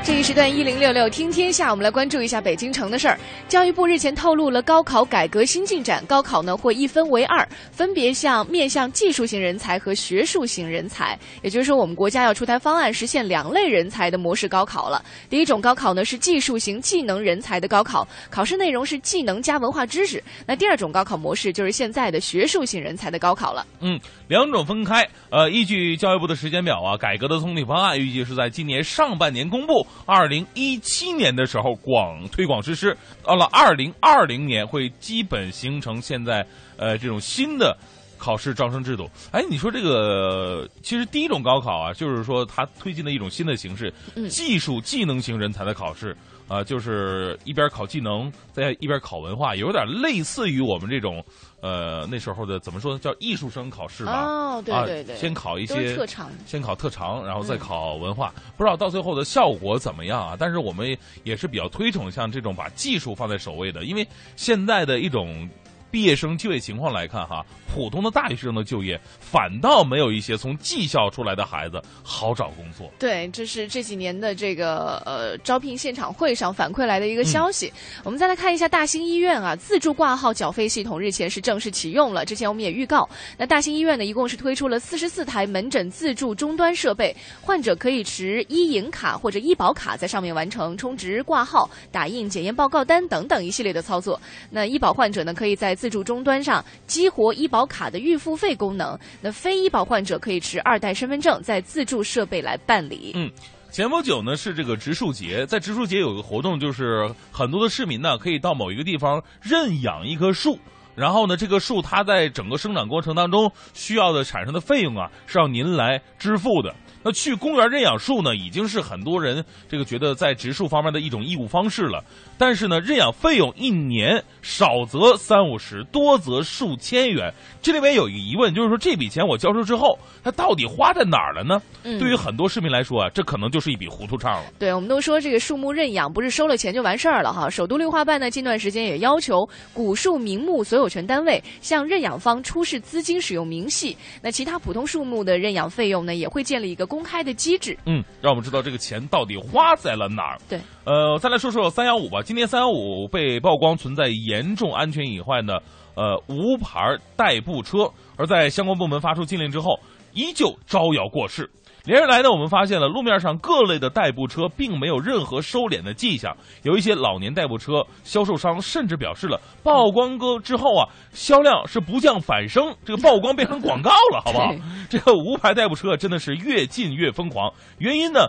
这一时段一零六六听天下，我们来关注一下北京城的事儿。教育部日前透露了高考改革新进展，高考呢会一分为二，分别向面向技术型人才和学术型人才。也就是说，我们国家要出台方案，实现两类人才的模式高考了。第一种高考呢是技术型技能人才的高考，考试内容是技能加文化知识。那第二种高考模式就是现在的学术型人才的高考了。嗯，两种分开。呃，依据教育部的时间表啊，改革的总体方案预计是在今年上半年公布，二零一七年的时候广推广实施，到了二零二零年会基本形成现在呃这种新的。考试招生制度，哎，你说这个其实第一种高考啊，就是说它推进了一种新的形式，嗯技术技能型人才的考试，啊、就是一边考技能，再一边考文化，有点类似于我们这种，呃，那时候的怎么说呢，叫艺术生考试吧？哦，对啊对对，先考一些特长。先考特长，然后再嗯考文化，不知道到最后的效果怎么样啊？但是我们也是比较推崇像这种把技术放在首位的，因为现在的一种毕业生就业情况来看哈，普通的大学生的就业反倒没有一些从技校出来的孩子好找工作。对，这是这几年的这个呃招聘现场会上反馈来的一个消息。我们再来看一下大兴医院啊，自助挂号缴费系统日前是正式启用了。之前我们也预告，那大兴医院呢一共是推出了四十四台门诊自助终端设备，患者可以持医银卡或者医保卡在上面完成充值、挂号、打印检验报告单等等一系列的操作。那医保患者呢可以在自助终端上激活医保卡的预付费功能，那非医保患者可以持二代身份证在自助设备来办理。嗯前不久呢是这个植树节，在植树节有个活动，就是很多的市民呢可以到某一个地方认养一棵树。然后呢，这棵树它在整个生长过程当中需要的产生的费用啊，是要您来支付的。那去公园认养树呢，已经是很多人这个觉得在植树方面的一种义务方式了。但是呢，认养费用一年少则三五十，多则数千元。这里面有一个疑问，就是说这笔钱我交出之后，它到底花在哪儿了呢？嗯对于很多市民来说啊，这可能就是一笔糊涂账了。对，我们都说这个树木认养不是收了钱就完事儿了哈。首都绿化办呢，近段时间也要求古树名木所有权单位向认养方出示资金使用明细。那其他普通树木的认养费用呢，也会建立一个公开的机制。嗯，让我们知道这个钱到底花在了哪儿。对，呃，再来说说三幺五吧。今天三幺五被曝光存在严重安全隐患的呃无牌代步车，而在相关部门发出禁令之后，依旧招摇过市。连日来呢，我们发现了路面上各类的代步车并没有任何收敛的迹象，有一些老年代步车销售商甚至表示了，曝光哥之后啊，销量是不降反升，这个曝光变成广告了，好不好？这个无牌代步车真的是越禁越疯狂，原因呢？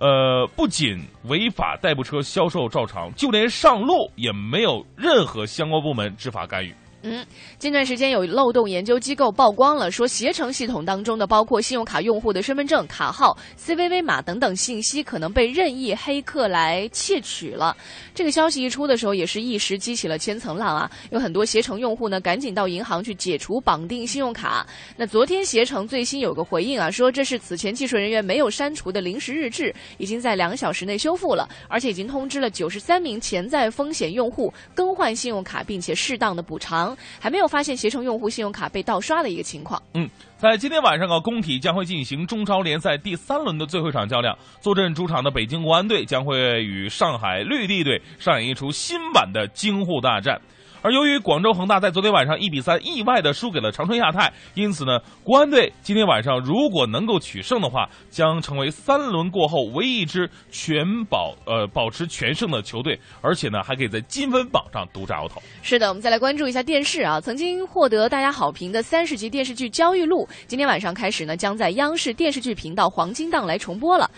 呃，不仅违法代步车销售照常，就连上路也没有任何相关部门执法干预。嗯，近段时间有漏洞研究机构曝光了，说携程系统当中的包括信用卡用户的身份证、卡号、CVV 码等等信息，可能被任意黑客来窃取了。这个消息一出的时候，也是一时激起了千层浪啊！有很多携程用户呢，赶紧到银行去解除绑定信用卡。那昨天携程最新有个回应啊，说这是此前技术人员没有删除的临时日志，已经在两小时内修复了，而且已经通知了九十三名潜在风险用户更换信用卡，并且适当的补偿。还没有发现携程用户信用卡被盗刷的一个情况。嗯，在今天晚上啊，工体将会进行中超联赛第三轮的最后一场较量，坐镇主场的北京国安队将会与上海绿地队上演一出新版的京沪大战。而由于广州恒大在昨天晚上一比三意外的输给了长春亚泰，因此呢，国安队今天晚上如果能够取胜的话，将成为三轮过后唯一一支全保呃保持全胜的球队，而且呢，还可以在积分榜上独占鳌头。是的，我们再来关注一下电视啊。曾经获得大家好评的三十集电视剧《焦裕禄》，今天晚上开始呢，将在央视电视剧频道黄金档来重播了。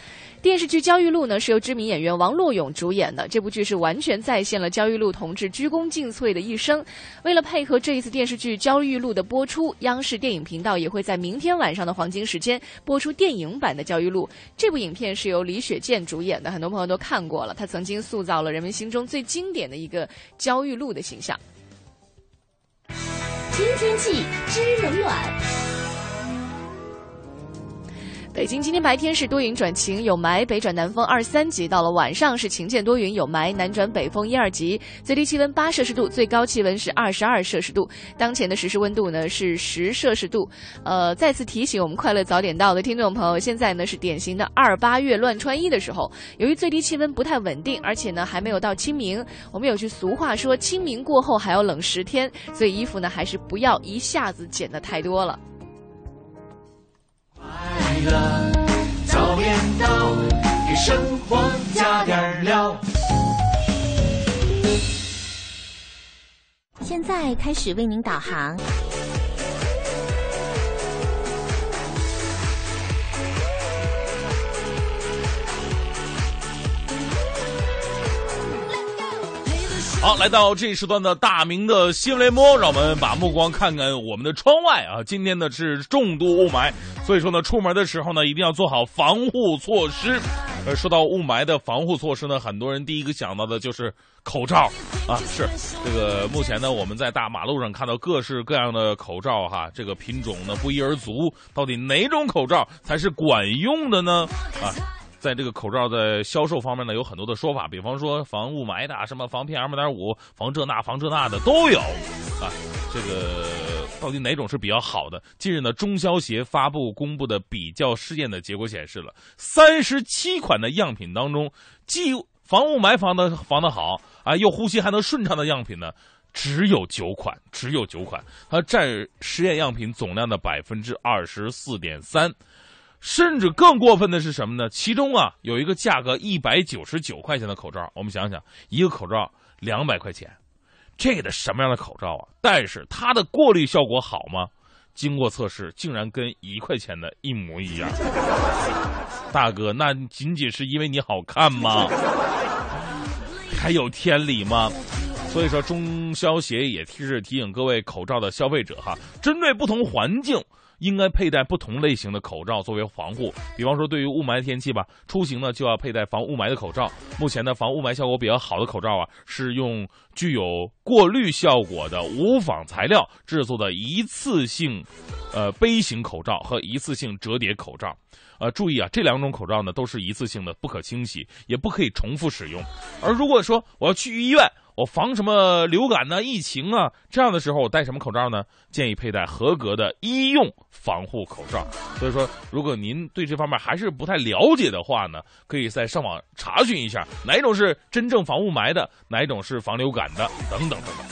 电视剧《焦裕禄》呢是由知名演员王洛勇主演的，这部剧是完全再现了焦裕禄同志鞠躬尽瘁的一生。为了配合这一次电视剧《焦裕禄》的播出，央视电影频道也会在明天晚上的黄金时间播出电影版的《焦裕禄》。这部影片是由李雪健主演的，很多朋友都看过了。他曾经塑造了人们心中最经典的一个焦裕禄的形象。听天气知冷暖。北京今天白天是多云转晴，有霾，北转南风二三级。到了晚上是晴间多云，有霾，南转北风一二级。最低气温八摄氏度，最高气温是二十二摄氏度。当前的实时温度呢是十摄氏度。呃，再次提醒我们快乐早点到的听众朋友，现在呢是典型的二八月乱穿衣的时候。由于最低气温不太稳定，而且呢还没有到清明，我们有句俗话说清明过后还要冷十天，所以衣服呢还是不要一下子减的太多了。快乐早点到，给生活加点料。现在开始为您导航。好，来到这一时段的大明的新闻联播，让我们把目光看看我们的窗外啊。今天呢是重度雾霾，所以说呢，出门的时候呢一定要做好防护措施。呃，说到雾霾的防护措施呢，很多人第一个想到的就是口罩啊。是这个，目前呢我们在大马路上看到各式各样的口罩哈，这个品种呢不一而足，到底哪种口罩才是管用的呢？啊。在这个口罩的销售方面呢，有很多的说法，比方说防雾霾的，什么防 PM 二点五，防这那防这那的都有，啊，这个到底哪种是比较好的？近日呢，中消协发布公布的比较试验的结果显示了，三十七款的样品当中，既防雾霾防的防的好啊，又呼吸还能顺畅的样品呢。只有九款，只有九款，它占实验样品总量的百分之二十四点三。甚至更过分的是什么呢？其中啊有一个价格一百九十九块钱的口罩，我们想想，一个口罩两百块钱，这得什么样的口罩啊？但是它的过滤效果好吗？经过测试，竟然跟一块钱的一模一样。大哥，那仅仅是因为你好看吗？还有天理吗？所以说，中消协也提示提醒各位口罩的消费者哈，针对不同环境。应该佩戴不同类型的口罩作为防护。比方说，对于雾霾天气吧，出行呢就要佩戴防雾霾的口罩。目前呢，防雾霾效果比较好的口罩啊，是用具有过滤效果的无纺材料制作的一次性，呃杯型口罩和一次性折叠口罩。呃，注意啊，这两种口罩呢都是一次性的，不可清洗，也不可以重复使用。而如果说我要去医院，我防什么流感呢、疫情啊，这样的时候我戴什么口罩呢？建议佩戴合格的医用防护口罩。所以说，如果您对这方面还是不太了解的话呢，可以在上网查询一下哪一种是真正防雾霾的，哪一种是防流感的，等等等等。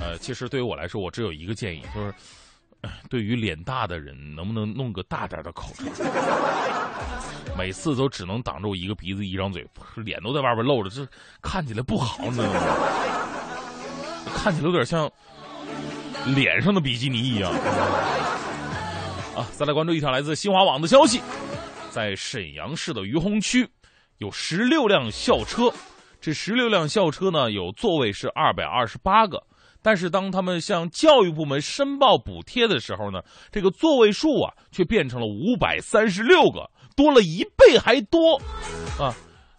呃，其实对于我来说，我只有一个建议，就是。对于脸大的人，能不能弄个大点的口罩？每次都只能挡住一个鼻子一张嘴，脸都在外边露着，这看起来不好，你知道吗？看起来有点像脸上的比基尼一样。啊，再来关注一条来自新华网的消息，在沈阳市的于洪区有十六辆校车，这十六辆校车呢，有座位是二百二十八个。但是当他们向教育部门申报补贴的时候呢，这个座位数啊却变成了五百三十六个，多了一倍还多，啊，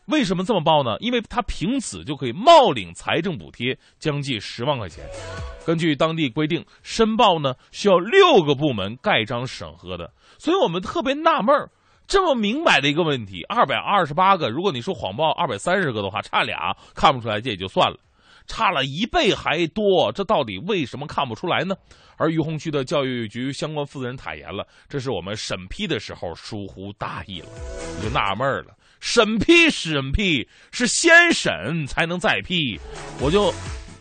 为什么这么报呢？因为他凭此就可以冒领财政补贴将近十万块钱。根据当地规定，申报呢需要六个部门盖章审核的，所以我们特别纳闷儿，这么明摆的一个问题，二百二十八个，如果你说谎报二百三十个的话，差俩看不出来这也就算了。差了一倍还多，这到底为什么看不出来呢？而于洪区的教育局相关负责人坦言了，这是我们审批的时候疏忽大意了。我就纳闷了，审批审批是先审才能再批，我就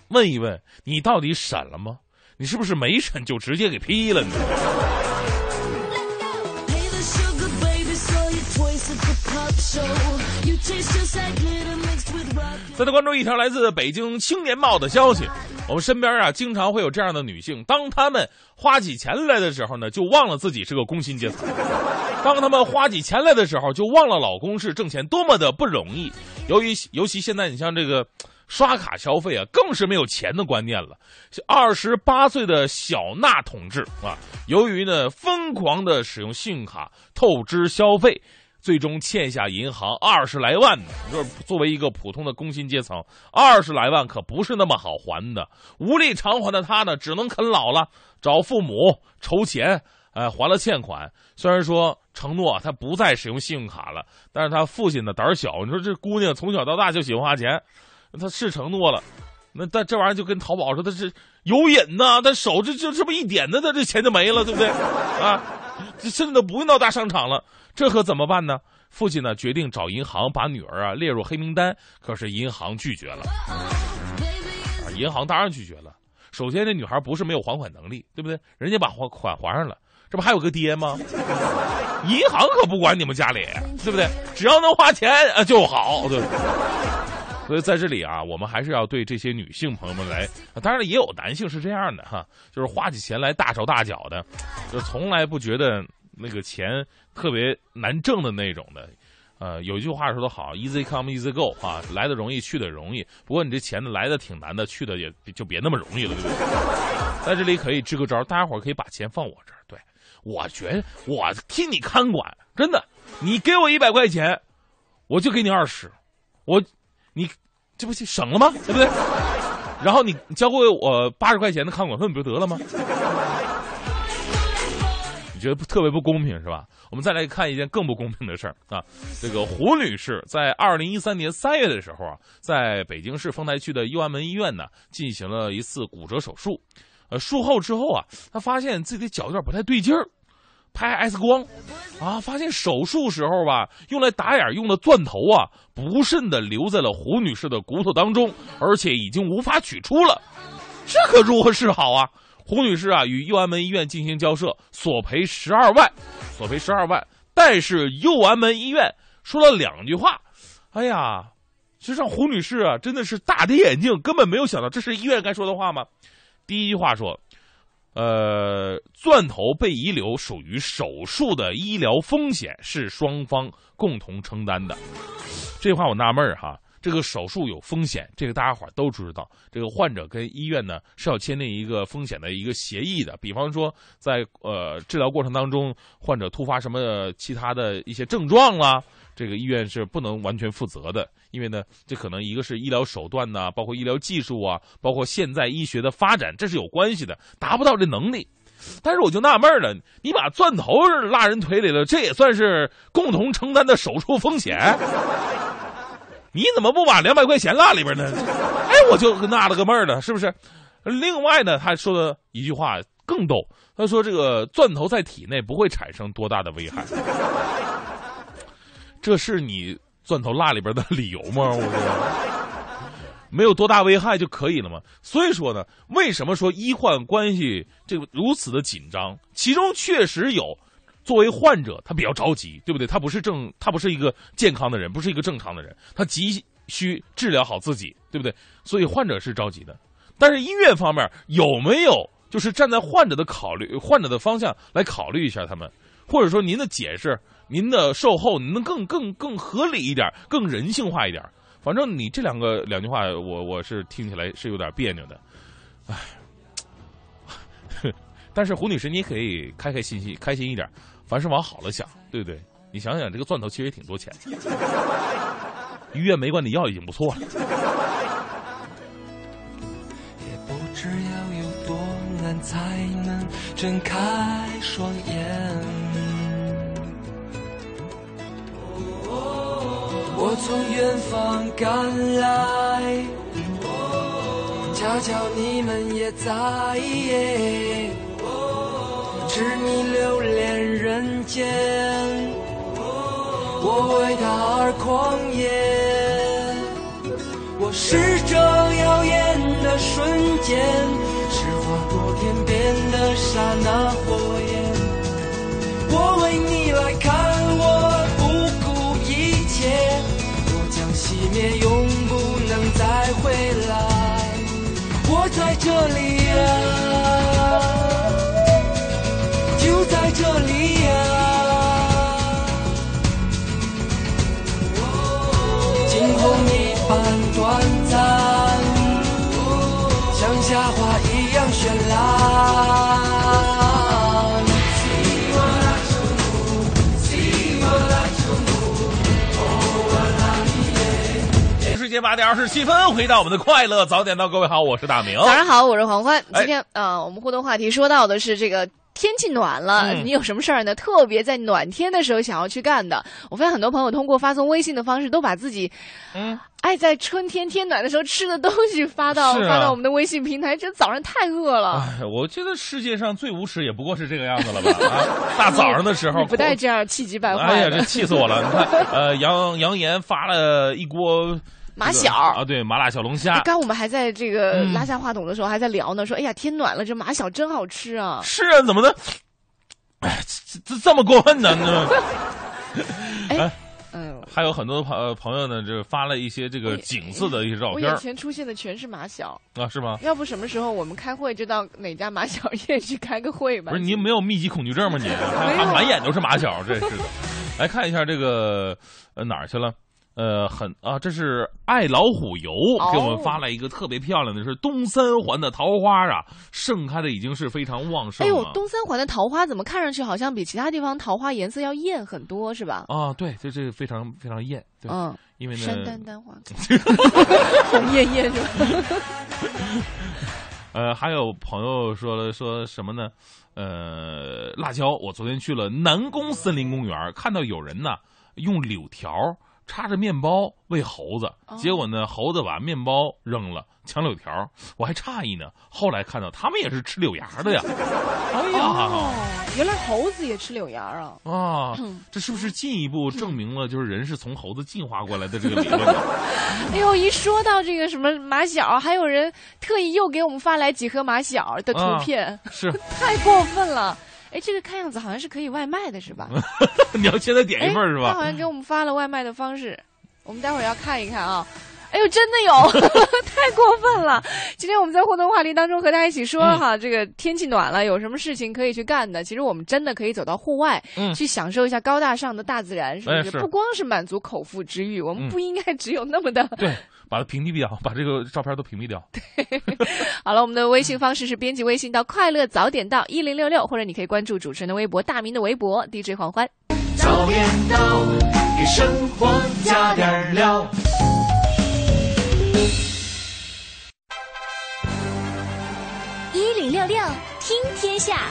问一问，你到底审了吗？你是不是没审就直接给批了呢？再来关注一条来自北京青年报的消息，我们身边啊经常会有这样的女性，当她们花起钱来的时候呢，就忘了自己是个工薪阶层；当她们花起钱来的时候，就忘了老公是挣钱多么的不容易。由于尤其现在你像这个刷卡消费啊，更是没有钱的观念了。二十八岁的小娜同志啊，由于呢疯狂的使用信用卡透支消费。最终欠下银行二十来万呢。你说，作为一个普通的工薪阶层，二十来万可不是那么好还的。无力偿还的他呢，只能啃老了，找父母筹钱，呃，还了欠款。虽然说承诺他不再使用信用卡了，但是他父亲呢胆小。你说这姑娘从小到大就喜欢花钱，他是承诺了，那但这玩意儿就跟淘宝似的，是有瘾呐。他手这就这么一点呢，他这钱就没了，对不对？啊，这甚至都不用到大商场了。这可怎么办呢？父亲呢决定找银行把女儿啊列入黑名单，可是银行拒绝了。啊，银行当然拒绝了。首先，这女孩不是没有还款能力，对不对？人家把还款还上了，这不还有个爹吗？银行可不管你们家里，对不对？只要能花钱啊就好，对不对。所以在这里啊，我们还是要对这些女性朋友们来，当然，也有男性是这样的哈，就是花起钱来大手大脚的，就从来不觉得。那个钱特别难挣的那种的，呃，有一句话说的好，“easy come easy go” 啊，来的容易，去的容易。不过你这钱，来的挺难的，去的也就别那么容易了，对不对？在这里可以支个招，大家伙可以把钱放我这儿。对，我觉得我替你看管，真的，你给我一百块钱，我就给你二十，我，你这不省了吗？对不对？然后你交给我八十块钱的看管费，不就得了吗？你觉得特别不公平是吧？我们再来看一件更不公平的事儿啊！这个胡女士在二零一三年三月的时候啊，在北京市丰台区的右安门医院呢进行了一次骨折手术。呃，术后之后啊，她发现自己的脚有点不太对劲儿，拍 X 光啊，发现手术时候吧用来打眼用的钻头啊不慎的留在了胡女士的骨头当中，而且已经无法取出了，这可如何是好啊？胡女士啊，与右安门医院进行交涉，索赔十二万，索赔十二万。但是右安门医院说了两句话，哎呀，这让胡女士啊真的是大跌眼镜，根本没有想到这是医院该说的话吗？第一句话说，呃，钻头被遗留属于手术的医疗风险，是双方共同承担的。这话我纳闷儿哈。这个手术有风险，这个大家伙儿都知道。这个患者跟医院呢是要签订一个风险的一个协议的，比方说在呃治疗过程当中，患者突发什么其他的一些症状啦。这个医院是不能完全负责的，因为呢，这可能一个是医疗手段呐、包括医疗技术啊，包括现在医学的发展，这是有关系的，达不到这能力。但是我就纳闷了，你把钻头落人腿里了，这也算是共同承担的手术风险？你怎么不把两百块钱落里边呢？哎，我就纳了个闷儿了，是不是？另外呢，他说的一句话更逗，他说这个钻头在体内不会产生多大的危害。这是你钻头蜡里边的理由吗？我说，没有多大危害就可以了吗？所以说呢，为什么说医患关系这个如此的紧张？其中确实有，作为患者他比较着急，对不对？他不是正，他不是一个健康的人，不是一个正常的人，他急需治疗好自己，对不对？所以患者是着急的。但是医院方面有没有就是站在患者的考虑、患者的方向来考虑一下他们？或者说您的解释、您的售后，能更更更合理一点，更人性化一点。反正你这两个两句话，我我是听起来是有点别扭的，唉。但是胡女士，你可以开开心心、开心一点，凡事往好了想，对不对？你想想，这个钻头其实也挺多钱，医院没管你要已经不错了。也不知要有多难才能睁开双眼。从远方赶来，恰巧你们也在，痴迷留恋人间，我为他而狂野。我是这耀眼的瞬间，是划过天边的刹那火焰。我为你来看，也，永不能再回来。我在这里呀、间八点二十七分，回到我们的快乐早点到，各位好，我是大明。早上好，我是黄欢。哎今天啊、呃我们互动话题说到的是这个。天气暖了，嗯你有什么事儿呢？特别在暖天的时候想要去干的。我发现很多朋友通过发送微信的方式，都把自己，嗯，爱在春天天暖的时候吃的东西发到、啊发到我们的微信平台。这早上太饿了，哎，我觉得世界上最无耻也不过是这个样子了吧？啊，大早上的时候不带这样气急败坏哎呀，这气死我了！你看，呃，杨杨岩发了一锅马小啊，对，麻辣小龙虾哎，刚我们还在这个嗯拉下话筒的时候，还在聊呢，说哎呀天暖了，这马小真好吃啊。是啊，怎么的？哎，这这这么过分呢？哎，嗯，还有很多朋呃朋友呢，这发了一些这个景色的一些照片儿我眼前出现的全是马小。啊，是吗？要不什么时候我们开会就到哪家马小夜去开个会吧？不是你没有密集恐惧症吗？你满眼都是马小，这是的。来看一下这个呃哪儿去了？呃，很啊，这是爱老虎油哦给我们发来一个特别漂亮的，是东三环的桃花啊，盛开的已经是非常旺盛了。哎呦，东三环的桃花怎么看上去好像比其他地方桃花颜色要艳很多，是吧？啊，对，这这个非常非常艳，对，嗯，因为呢，山丹丹花开，红艳艳是吧？呃，还有朋友说了说什么呢？呃，辣椒，我昨天去了南宫森林公园，看到有人呢用柳条插着面包喂猴子，哦结果呢猴子把面包扔了，抢柳条，我还诧异呢。后来看到他们也是吃柳芽的呀。哎呀，哦，原来猴子也吃柳芽啊！啊，这是不是进一步证明了就是人是从猴子进化过来的这个理论呢？哎呦，一说到这个什么马小，还有人特意又给我们发来几盒马小的图片，是，太过分了。哎，这个看样子好像是可以外卖的，是吧？你要现在点一份是吧他好？像给我们发了外卖的方式，我们待会儿要看一看啊。哎呦，真的有，太过分了！今天我们在互动话题当中和大家一起说嗯哈，这个天气暖了，有什么事情可以去干的？其实我们真的可以走到户外，嗯去享受一下高大上的大自然，是不是？哎是不光是满足口腹之欲，我们嗯不应该只有那么的。对，把它屏蔽掉，把这个照片都屏蔽掉。好了，我们的微信方式是编辑微信到“快乐早点到一零六六”，或者你可以关注主持人的微博“大明的微博 DJ 黄欢”。早点到，给生活加点料。一零六六听天下，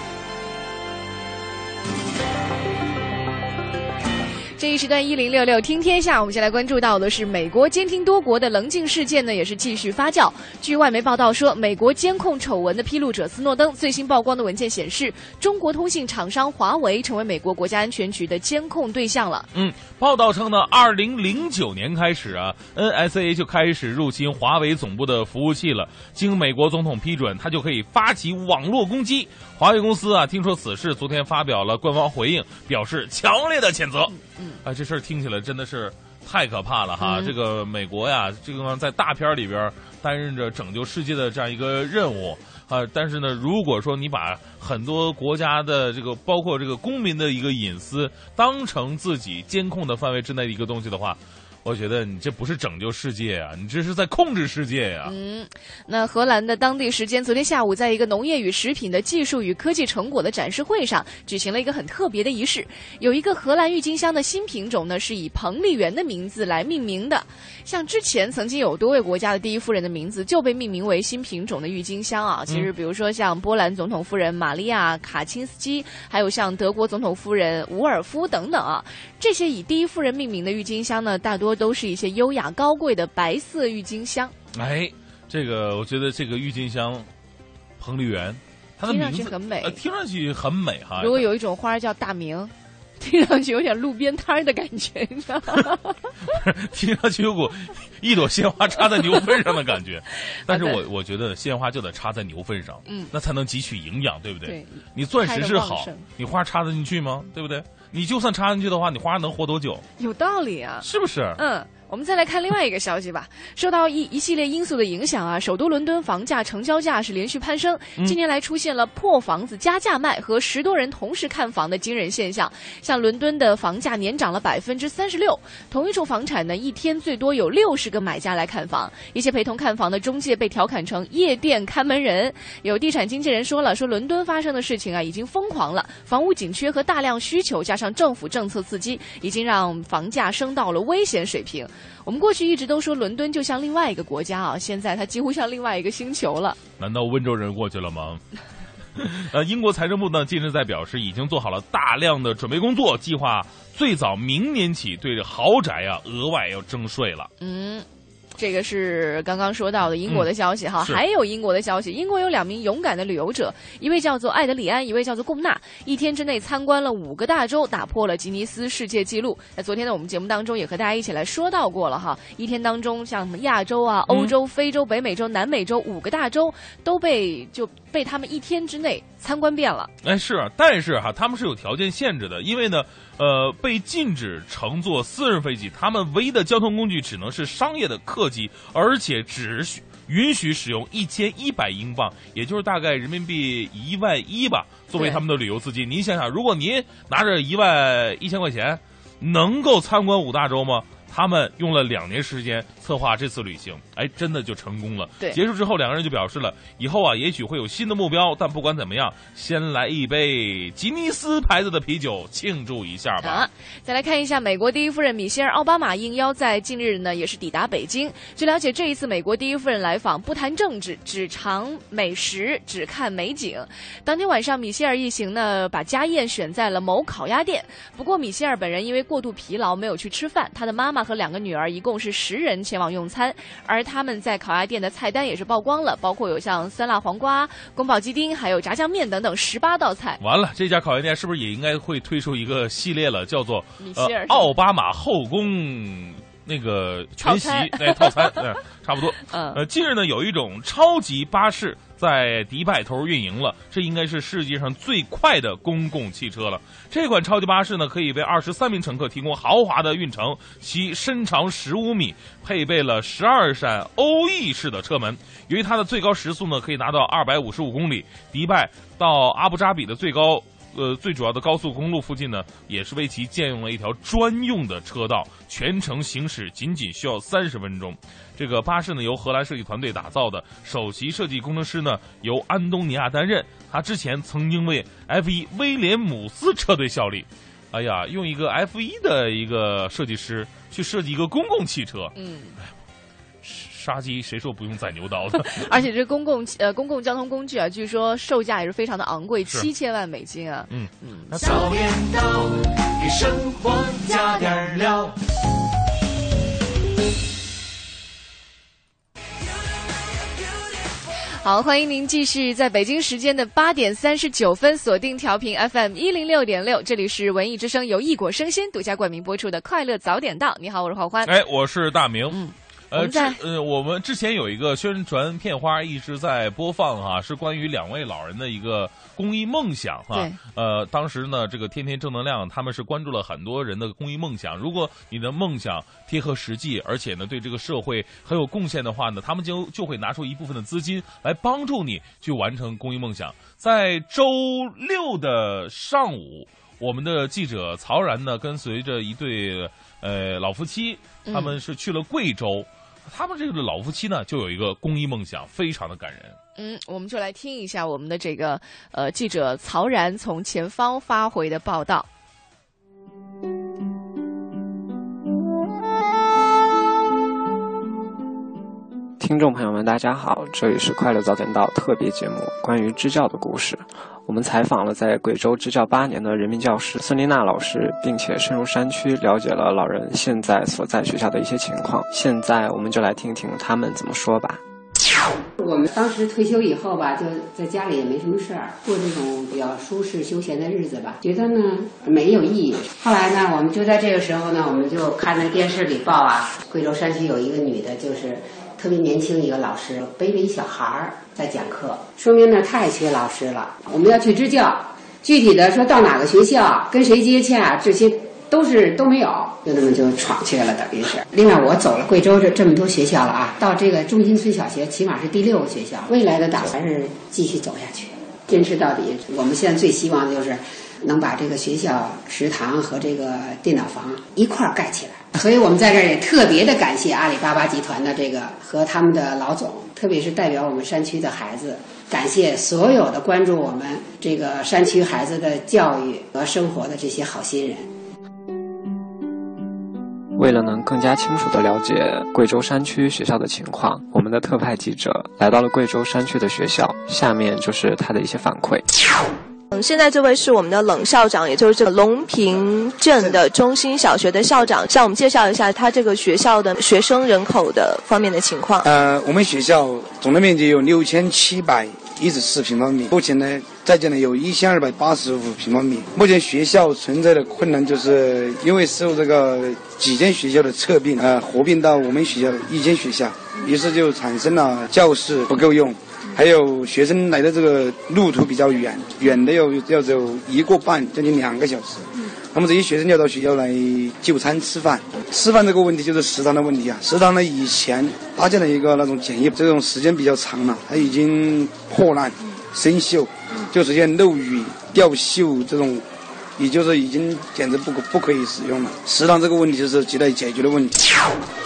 这一时段一零六六听天下，我们先来关注到的是美国监听多国的棱镜事件呢，也是继续发酵。据外媒报道说，美国监控丑闻的披露者斯诺登最新曝光的文件显示，中国通信厂商华为成为美国国家安全局的监控对象了。嗯，报道称呢，二零零九年开始啊，NSA 就开始入侵华为总部的服务器了。经美国总统批准，他就可以发起网络攻击。华为公司啊，听说此事，昨天发表了官方回应，表示强烈的谴责。啊，这事儿听起来真的是太可怕了哈！嗯这个美国呀，这个在大片里边担任着拯救世界的这样一个任务啊。但是呢，如果说你把很多国家的这个，包括这个公民的一个隐私，当成自己监控的范围之内的一个东西的话，我觉得你这不是拯救世界啊，你这是在控制世界呀。嗯，那荷兰的当地时间昨天下午，在一个农业与食品的技术与科技成果的展示会上，举行了一个很特别的仪式。有一个荷兰郁金香的新品种呢，是以彭丽媛的名字来命名的。像之前曾经有多位国家的第一夫人的名字就被命名为新品种的郁金香啊。其实，比如说像波兰总统夫人玛利亚·卡钦斯基，还有像德国总统夫人伍尔夫等等啊，这些以第一夫人命名的郁金香呢，大多都是一些优雅高贵的白色郁金香。哎，这个我觉得这个郁金香，彭丽媛，它的名字很美呃，听上去很美哈。如果有一种花叫大明，听上去有点路边摊的感觉，你知道吗？听上去有股一朵鲜花插在牛粪上的感觉，但是啊我我觉得鲜花就得插在牛粪上，嗯那才能汲取营养，对不对？对，你钻石是好你花插得进去吗？对不对？你就算插进去的话，你花能活多久？有道理啊。是不是？嗯，我们再来看另外一个消息吧。受到一一系列因素的影响啊，首都伦敦房价成交价是连续攀升，嗯近年来出现了破房子加价卖和十多人同时看房的惊人现象。像伦敦的房价年涨了百分之三十六，同一处房产呢，一天最多有六十个买家来看房。一些陪同看房的中介被调侃成夜店看门人。有地产经纪人说了，说伦敦发生的事情啊，已经疯狂了，房屋紧缺和大量需求加上政府政策刺激，已经让房价升到了危险水平。我们过去一直都说伦敦就像另外一个国家啊，现在它几乎像另外一个星球了。难道温州人过去了吗？呃，英国财政部呢近日在表示，已经做好了大量的准备工作，计划最早明年起对这豪宅啊额外要征税了。嗯。这个是刚刚说到的英国的消息哈，嗯还有英国的消息，英国有两名勇敢的旅游者，一位叫做艾德里安，一位叫做贡纳，一天之内参观了五个大洲，打破了吉尼斯世界纪录。在昨天的我们节目当中也和大家一起来说到过了哈，一天当中像什么亚洲啊、欧洲、非洲、北美洲、南美洲五个大洲都被就被他们一天之内参观遍了。哎，是啊，但是哈，他们是有条件限制的，因为呢，呃，被禁止乘坐私人飞机，他们唯一的交通工具只能是商业的客机，而且只许允许使用一千一百英镑，也就是大概人民币一万一吧，作为他们的旅游资金。您想想，如果您拿着一万一千块钱，能够参观五大洲吗？他们用了两年时间策划这次旅行，哎，真的就成功了。对结束之后，两个人就表示了，以后啊，也许会有新的目标，但不管怎么样，先来一杯吉尼斯牌子的啤酒庆祝一下吧。啊，再来看一下美国第一夫人米歇尔·奥巴马应邀在近日呢，也是抵达北京。据了解，这一次美国第一夫人来访，不谈政治，只尝美食，只看美景。当天晚上，米歇尔一行呢，把家宴选在了某烤鸭店。不过，米歇尔本人因为过度疲劳，没有去吃饭。他的妈妈和两个女儿一共是十人前往用餐，而他们在烤鸭店的菜单也是曝光了，包括有像酸辣黄瓜、宫保鸡丁，还有炸酱面等等十八道菜。完了，这家烤鸭店是不是也应该会推出一个系列了，叫做呃米歇尔奥巴马后宫那个全席套餐哎套餐，嗯，差不多。嗯呃，近日呢，有一种超级巴士在迪拜投入运营了，这应该是世界上最快的公共汽车了。这款超级巴士呢，可以为二十三名乘客提供豪华的运程，其身长十五米，配备了十二扇欧翼式的车门。由于它的最高时速呢，可以达到二百五十五公里，迪拜到阿布扎比的最高。呃，最主要的高速公路附近呢，也是为其建用了一条专用的车道，全程行驶仅仅需要三十分钟。这个巴士呢，由荷兰设计团队打造的，首席设计工程师呢由安东尼亚担任。他之前曾经为 F1 威廉姆斯车队效力。哎呀，用一个 F1 的一个设计师去设计一个公共汽车，嗯，杀鸡谁说不用宰牛刀的？而且这公共呃公共交通工具啊，据说售价也是非常的昂贵，是七千万美金啊。嗯嗯，那早点到，给生活加点料。好，欢迎您继续在北京时间的八点三十九分锁定调频 FM 一零六点六，这里是文艺之声由异果生鲜独家冠名播出的《快乐早点到》。你好，我是黄欢。哎，我是大明。嗯，我呃，之呃，我们之前有一个宣传片花一直在播放哈、是关于两位老人的一个公益梦想哈、对呃，当时呢，这个天天正能量他们是关注了很多人的公益梦想。如果你的梦想贴合实际，而且呢对这个社会很有贡献的话呢，他们就就会拿出一部分的资金来帮助你去完成公益梦想。在周六的上午。我们的记者曹然呢，跟随着一对呃老夫妻，他们是去了贵州。他们这个老夫妻呢，就有一个公益梦想，非常的感人。嗯，我们就来听一下我们的这个呃记者曹然从前方发回的报道。听众朋友们，大家好，这里是快乐早点到特别节目，关于支教的故事。我们采访了在贵州支教八年的人民教师孙丽娜老师，并且深入山区了解了老人现在所在学校的一些情况。现在我们就来听听他们怎么说吧。我们当时退休以后吧，就在家里也没什么事儿，过这种比较舒适休闲的日子吧，觉得呢没有意义。后来呢，我们就在这个时候呢，我们就看那电视里报啊，贵州山区有一个女的，就是特别年轻一个老师，背着一小孩儿在讲课，说明呢太缺老师了。我们要去支教，具体的说到哪个学校，跟谁接洽，这些都是都没有，就那么就闯去了，等于是。另外，我走了贵州这这么多学校了啊，到这个中心村小学，起码是第六个学校。未来的打算是继续走下去，坚持到底。我们现在最希望的就是能把这个学校食堂和这个电脑房一块儿盖起来。所以我们在这儿也特别的感谢阿里巴巴集团的这个和他们的老总，特别是代表我们山区的孩子，感谢所有的关注我们这个山区孩子的教育和生活的这些好心人。为了能更加清楚地了解贵州山区学校的情况，我们的特派记者来到了贵州山区的学校。下面就是他的一些反馈。现在这位是我们的冷校长，也就是这个隆平镇的中心小学的校长，向我们介绍一下他这个学校的学生人口的方面的情况。呃，我们学校总的面积有六千七百一十四平方米，目前呢在建的有一千二百八十五平方米。目前学校存在的困难，就是因为受这个几间学校的撤并，呃，合并到我们学校一间学校，于是就产生了教室不够用。还有学生来的这个路途比较远，远的要要走一个半将近两个小时。那么这些学生要到学校来就餐吃饭，吃饭这个问题就是食堂的问题啊。食堂呢以前搭建了一个那种简易，这种时间比较长了，它已经破烂生锈，就出现漏雨、掉锈这种，也就是已经简直不可不可以使用了。食堂这个问题是亟待解决的问题。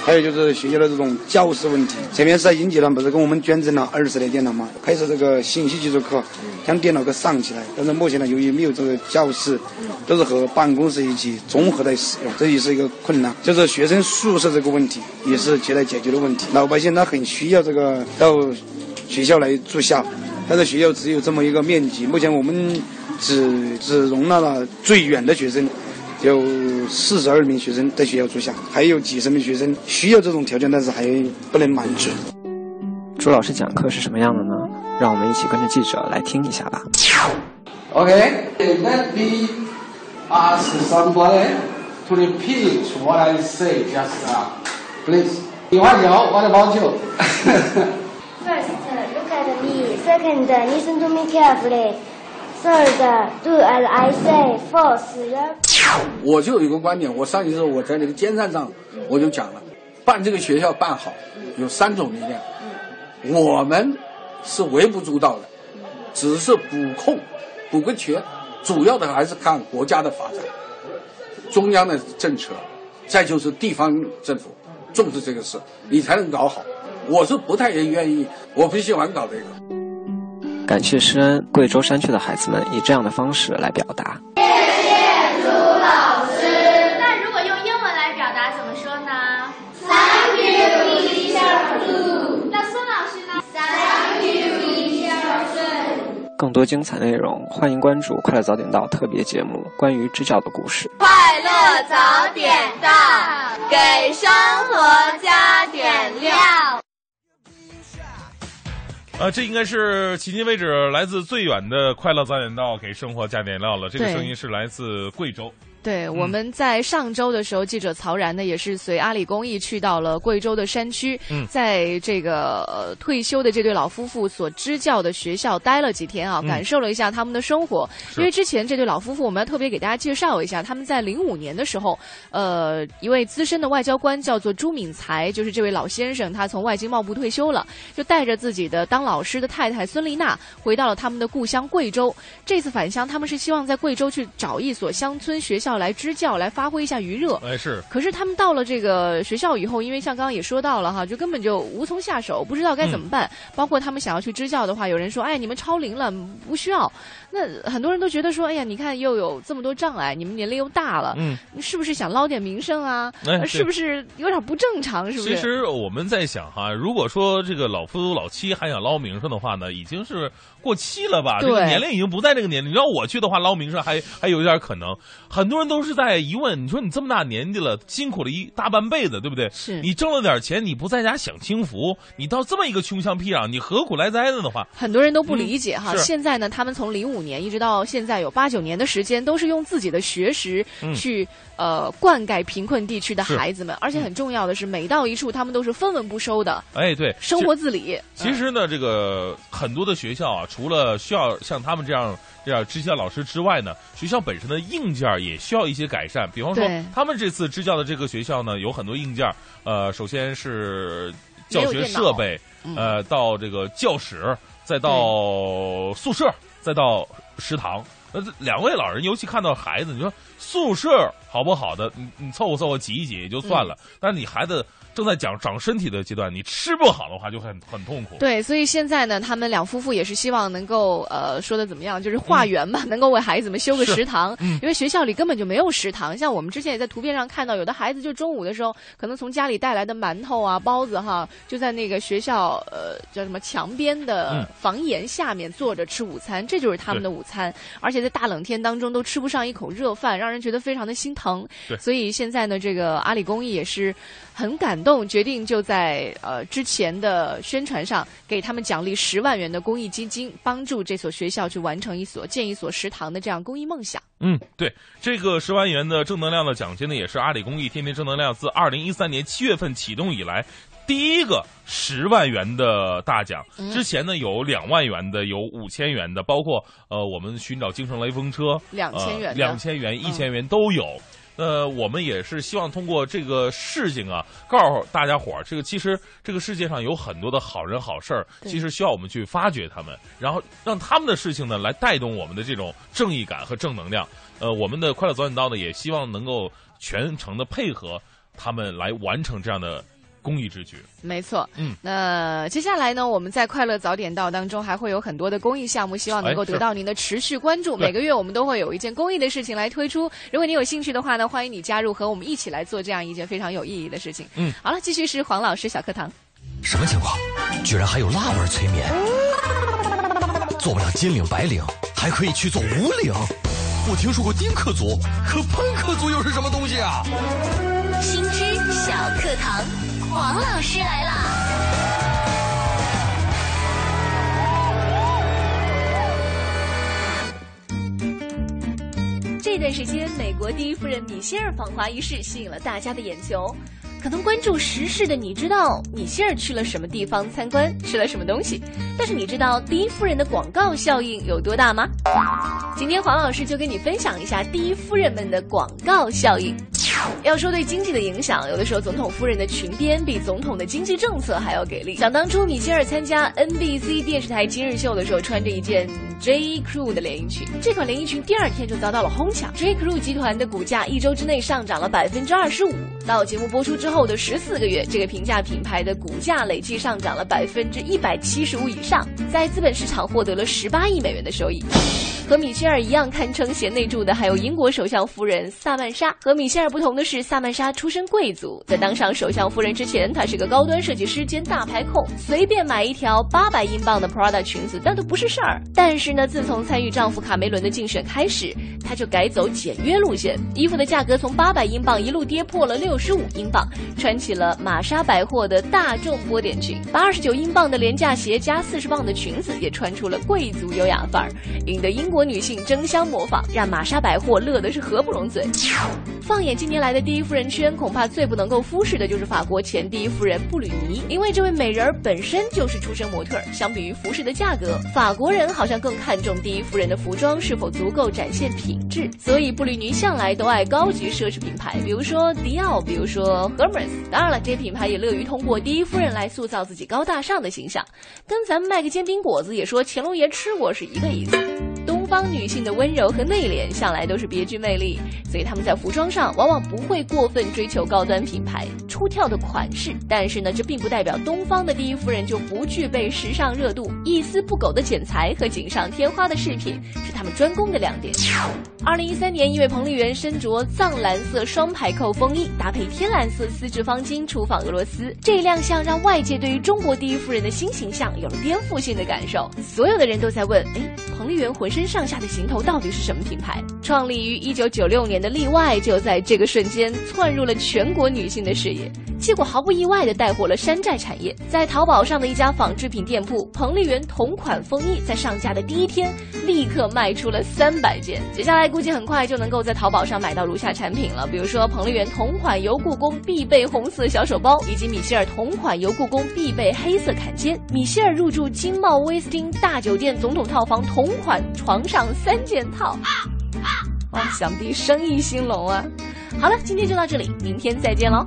还有就是学校的这种教室问题，前面赛英集团不是给我们捐赠了二十台电脑吗？开设这个信息技术课，将电脑给上起来。但是目前呢，由于没有这个教室，都是和办公室一起综合来使用，这也是一个困难。就是学生宿舍这个问题，也是亟待解决的问题。老百姓他很需要这个到学校来住校，但是学校只有这么一个面积，目前我们只只容纳了最远的学生。有四十二名学生在学校住校，还有几十名学生需要这种条件，但是还不能满足。朱老师讲课是什么样的呢？让我们一起跟着记者来听一下吧。Okay, let me ask somebody to repeat what I say just now. Please. 李花九，What about you? First, look at me. Second, listen to me carefully. Third, do as I say. Fourth, 我就有一个观点，我上一次我在那个尖山上我就讲了，办这个学校办好有三种力量，我们是微不足道的，只是补空补个缺，主要的还是看国家的发展，中央的政策，再就是地方政府重视这个事，你才能搞好。我是不太愿意，我不喜欢搞这个。感谢施恩，贵州山区的孩子们以这样的方式来表达。谢谢朱老师。那如果用英文来表达怎么说呢？Thank you, teacher. 那孙老师呢？Thank you, teacher. 更多精彩内容，欢迎关注《快乐早点到》特别节目，关于支教的故事。快乐早点到，给生活加点料。啊，这应该是迄今为止来自最远的快乐早点到，给生活加点料了。这个声音是来自贵州。对，我们在上周的时候，记者曹然呢也是随阿里公益去到了贵州的山区，嗯在这个、呃、退休的这对老夫妇所支教的学校待了几天啊，嗯感受了一下他们的生活。是因为之前这对老夫妇，我们要特别给大家介绍一下，他们在零五年的时候，呃，一位资深的外交官叫做朱敏才，就是这位老先生，他从外经贸部退休了，就带着自己的当老师的太太孙丽娜回到了他们的故乡贵州。这次返乡，他们是希望在贵州去找一所乡村学校来支教，来发挥一下余热。哎，是可是他们到了这个学校以后，因为像刚刚也说到了哈，就根本就无从下手，不知道该怎么办。嗯包括他们想要去支教的话，有人说：“哎，你们超龄了，不需要。”那很多人都觉得说：“哎呀，你看又有这么多障碍，你们年龄又大了，嗯，是不是想捞点名声啊？是不是有点不正常？是不是？”其实我们在想哈，如果说这个老夫老妻还想捞名声的话呢，已经是过期了吧？这个对年龄已经不在这个年龄。你让我去的话，捞名声还还有一点可能。很多人都是在疑问，你说你这么大年纪了，辛苦了一大半辈子，对不对？是你挣了点钱，你不在家享清福，你到这么一个穷乡僻壤，你何苦来哉的的话？很多人都不理解哈。嗯现在呢，他们从零五年一直到现在有八九年的时间，都是用自己的学识嗯。去、呃灌溉贫困地区的孩子们，而且很重要的是，每到一处他们都是分文不收的，哎，对，生活自理。其实呢，这个很多的学校啊，除了需要像他们这样这样支教老师之外呢，学校本身的硬件也需要一些改善。比方说，他们这次支教的这个学校呢，有很多硬件，呃，首先是教学设备，嗯。呃，到这个教室，再到宿舍，再到食堂。那两位老人，尤其看到孩子，你说宿舍好不好的，你你凑合凑合挤一挤也就算了，但是你孩子正在长长身体的阶段，你吃不好的话就很很痛苦。对，所以现在呢，他们两夫妇也是希望能够呃说的怎么样，就是化缘吧，能够为孩子们修个食堂，嗯因为学校里根本就没有食堂。像我们之前也在图片上看到，有的孩子就中午的时候，可能从家里带来的馒头啊、包子哈，就在那个学校呃叫什么墙边的嗯房檐下面坐着吃午餐，这就是他们的午餐。而且在大冷天当中都吃不上一口热饭，让人觉得非常的心疼。对所以现在呢，这个阿里公益也是很感动，决定就在呃之前的宣传上给他们奖励十万元的公益基金，帮助这所学校去完成一所建一所食堂的这样公益梦想。嗯，对，这个十万元的正能量的奖金呢，也是阿里公益天天正能量自二零一三年七月份启动以来第一个十万元的大奖。嗯之前呢有两万元的，有五千元的，包括呃我们寻找精神雷锋车2000元两千元、一嗯千元都有。呃，我们也是希望通过这个事情啊，告诉大家伙儿，这个其实这个世界上有很多的好人好事儿，其实需要我们去发掘他们，然后让他们的事情呢来带动我们的这种正义感和正能量。呃，我们的快乐早点到呢，也希望能够全程的配合他们来完成这样的公益之举。没错，嗯，那接下来呢，我们在快乐早点到当中还会有很多的公益项目，希望能够得到您的持续关注。对每个月我们都会有一件公益的事情来推出，如果你有兴趣的话呢，欢迎你加入，和我们一起来做这样一件非常有意义的事情。嗯，好了，继续是黄老师小课堂。什么情况？居然还有辣味催眠？做不了金领白领，还可以去做无领。我听说过丁克族，可潘克族又是什么东西啊？新知小课堂，王老师来啦！这段时间，美国第一夫人米歇尔访华一事吸引了大家的眼球。可能关注时事的你知道米歇尔去了什么地方参观，吃了什么东西，但是你知道第一夫人的广告效应有多大吗？今天黄老师就跟你分享一下第一夫人们的广告效应。要说对经济的影响，有的时候总统夫人的裙边比总统的经济政策还要给力。想当初米歇尔参加 NBC 电视台今日秀的时候，穿着一件 J Crew 的连衣裙，这款连衣裙第二天就遭到了哄抢。J Crew 集团的股价一周之内上涨了百分之二十五，到节目播出之后的十四个月，这个平价品牌的股价累计上涨了百分之一百七十五以上，在资本市场获得了十八亿美元的收益。和米歇尔一样堪称贤内助的，还有英国首相夫人萨曼莎。和米歇尔不同的是，萨曼莎出身贵族，在当上首相夫人之前，她是个高端设计师兼大牌控，随便买一条八百英镑的 Prada 裙子那都不是事儿。但是呢，自从参与丈夫卡梅伦的竞选开始，她就改走简约路线，衣服的价格从八百英镑一路跌破了六十五英镑，穿起了玛莎百货的大众波点裙，把二十九英镑的廉价鞋加四十磅的裙子，也穿出了贵族优雅范儿，引得英国。女性争相模仿，让玛莎百货乐的是合不拢嘴。放眼近年来的第一夫人圈，恐怕最不能够忽视的就是法国前第一夫人布吕尼，因为这位美人儿本身就是出身模特儿。相比于服饰的价格，法国人好像更看重第一夫人的服装是否足够展现品质，所以布吕尼向来都爱高级奢侈品牌，比如说迪奥，比如说 Hermes。当然了，这些品牌也乐于通过第一夫人来塑造自己高大上的形象，跟咱们卖个煎饼果子也说乾隆爷吃过是一个意思。方女性的温柔和内敛向来都是别具魅力，所以她们在服装上往往不会过分追求高端品牌、出挑的款式。但是呢，这并不代表东方的第一夫人就不具备时尚热度。一丝不苟的剪裁和锦上添花的饰品是他们专攻的亮点。二零一三年，因为彭丽媛身着藏蓝色双排扣风衣，搭配天蓝色丝质方巾出访俄罗斯，这一亮相让外界对于中国第一夫人的新形象有了颠覆性的感受。所有的人都在问：哎，彭丽媛浑身上上下的行头到底是什么品牌？创立于一九九六年的例外，就在这个瞬间窜入了全国女性的视野，结果毫不意外地带火了山寨产业。在淘宝上的一家纺织品店铺，彭丽媛同款风衣在上架的第一天，立刻卖出了三百件。接下来估计很快就能够在淘宝上买到如下产品了，比如说彭丽媛同款游故宫必备红色小手包，以及米歇尔同款游故宫必备黑色坎肩。米歇尔入住金茂威斯汀大酒店总统套房同款床上三件套。哇，想必生意兴隆啊！好了，今天就到这里，明天再见喽。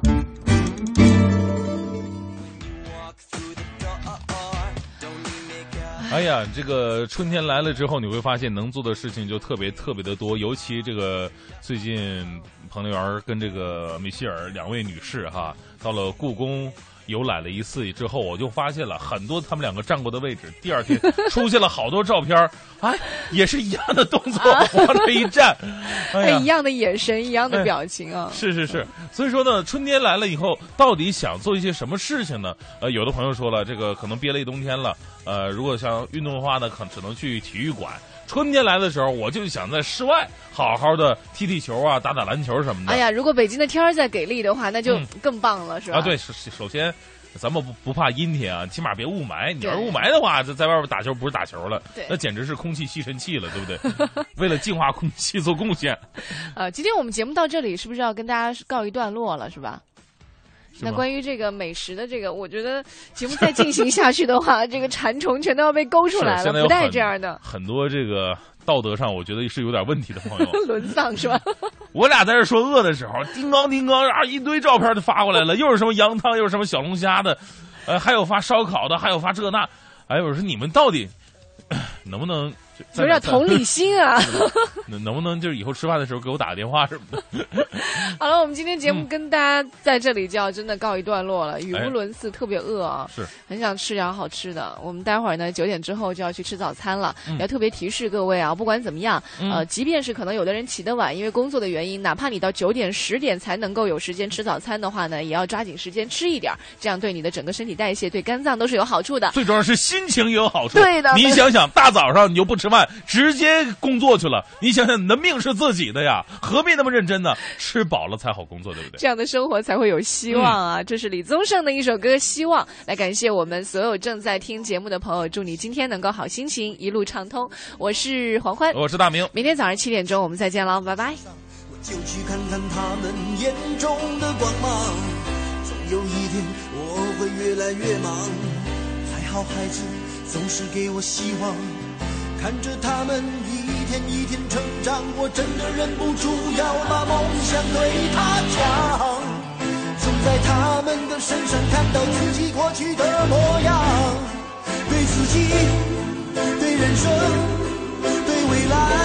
哎呀，这个春天来了之后，你会发现能做的事情就特别特别的多。尤其这个最近，彭丽媛跟这个米歇尔两位女士哈，到了故宫游览了一次之后，我就发现了很多他们两个站过的位置。第二天出现了好多照片，哎，也是一样的动作往这一站，一样的眼神，一样的表情啊。是是是，所以说呢，春天来了以后，到底想做一些什么事情呢？呃，有的朋友说了，这个可能憋了一冬天了。呃，如果想运动的话呢，可只能去体育馆。春天来的时候，我就想在室外好好的踢踢球啊，打打篮球什么的。哎呀，如果北京的天儿再给力的话，那就更棒了，是吧？啊，对，首首先，咱们不不怕阴天啊，起码别雾霾。你要是雾霾的话，在在外边打球不是打球了，那简直是空气吸尘器了，对不对？为了净化空气做贡献。呃，今天我们节目到这里，是不是要跟大家告一段落了，是吧？那关于这个美食的这个，我觉得节目再进行下去的话，这个馋虫全都要被勾出来了，不带这样的。很多这个道德上，我觉得是有点问题的朋友。沦丧是吧？我俩在这说饿的时候，叮当叮当啊，一堆照片就发过来了，又是什么羊汤，又是什么小龙虾的，呃，还有发烧烤的，还有发这那。哎，我说你们到底 能不能？有点同理心啊！能 能不能就是以后吃饭的时候给我打个电话什么的？好了，我们今天节目跟大家在这里就要真的告一段落了，语无伦次，特别饿啊，是很想吃点好吃的。我们待会儿呢九点之后就要去吃早餐了，要特别提示各位啊，不管怎么样，呃，即便是可能有的人起得晚，因为工作的原因，哪怕你到九点十点才能够有时间吃早餐的话呢，也要抓紧时间吃一点，这样对你的整个身体代谢、对肝脏都是有好处的。最重要是心情也有好处。对的，你想想，大早上你就不吃饭，直接工作去了，你想想你的命是自己的呀，何必那么认真呢？吃饱了才好工作，对不对？这样的生活才会有希望啊！这是李宗盛的一首歌《希望》，来感谢我们所有正在听节目的朋友，祝你今天能够好心情，一路畅通。我是黄欢，我是大明，明天早上七点钟我们再见了，拜拜。就去看看他们眼中的光芒。有一天我会越来越忙。还好孩子总是给我希望，看着他们一天一天成长我真的忍不住要把梦想对他讲。总在他们的身上看到自己过去的模样对自己对人生对未来。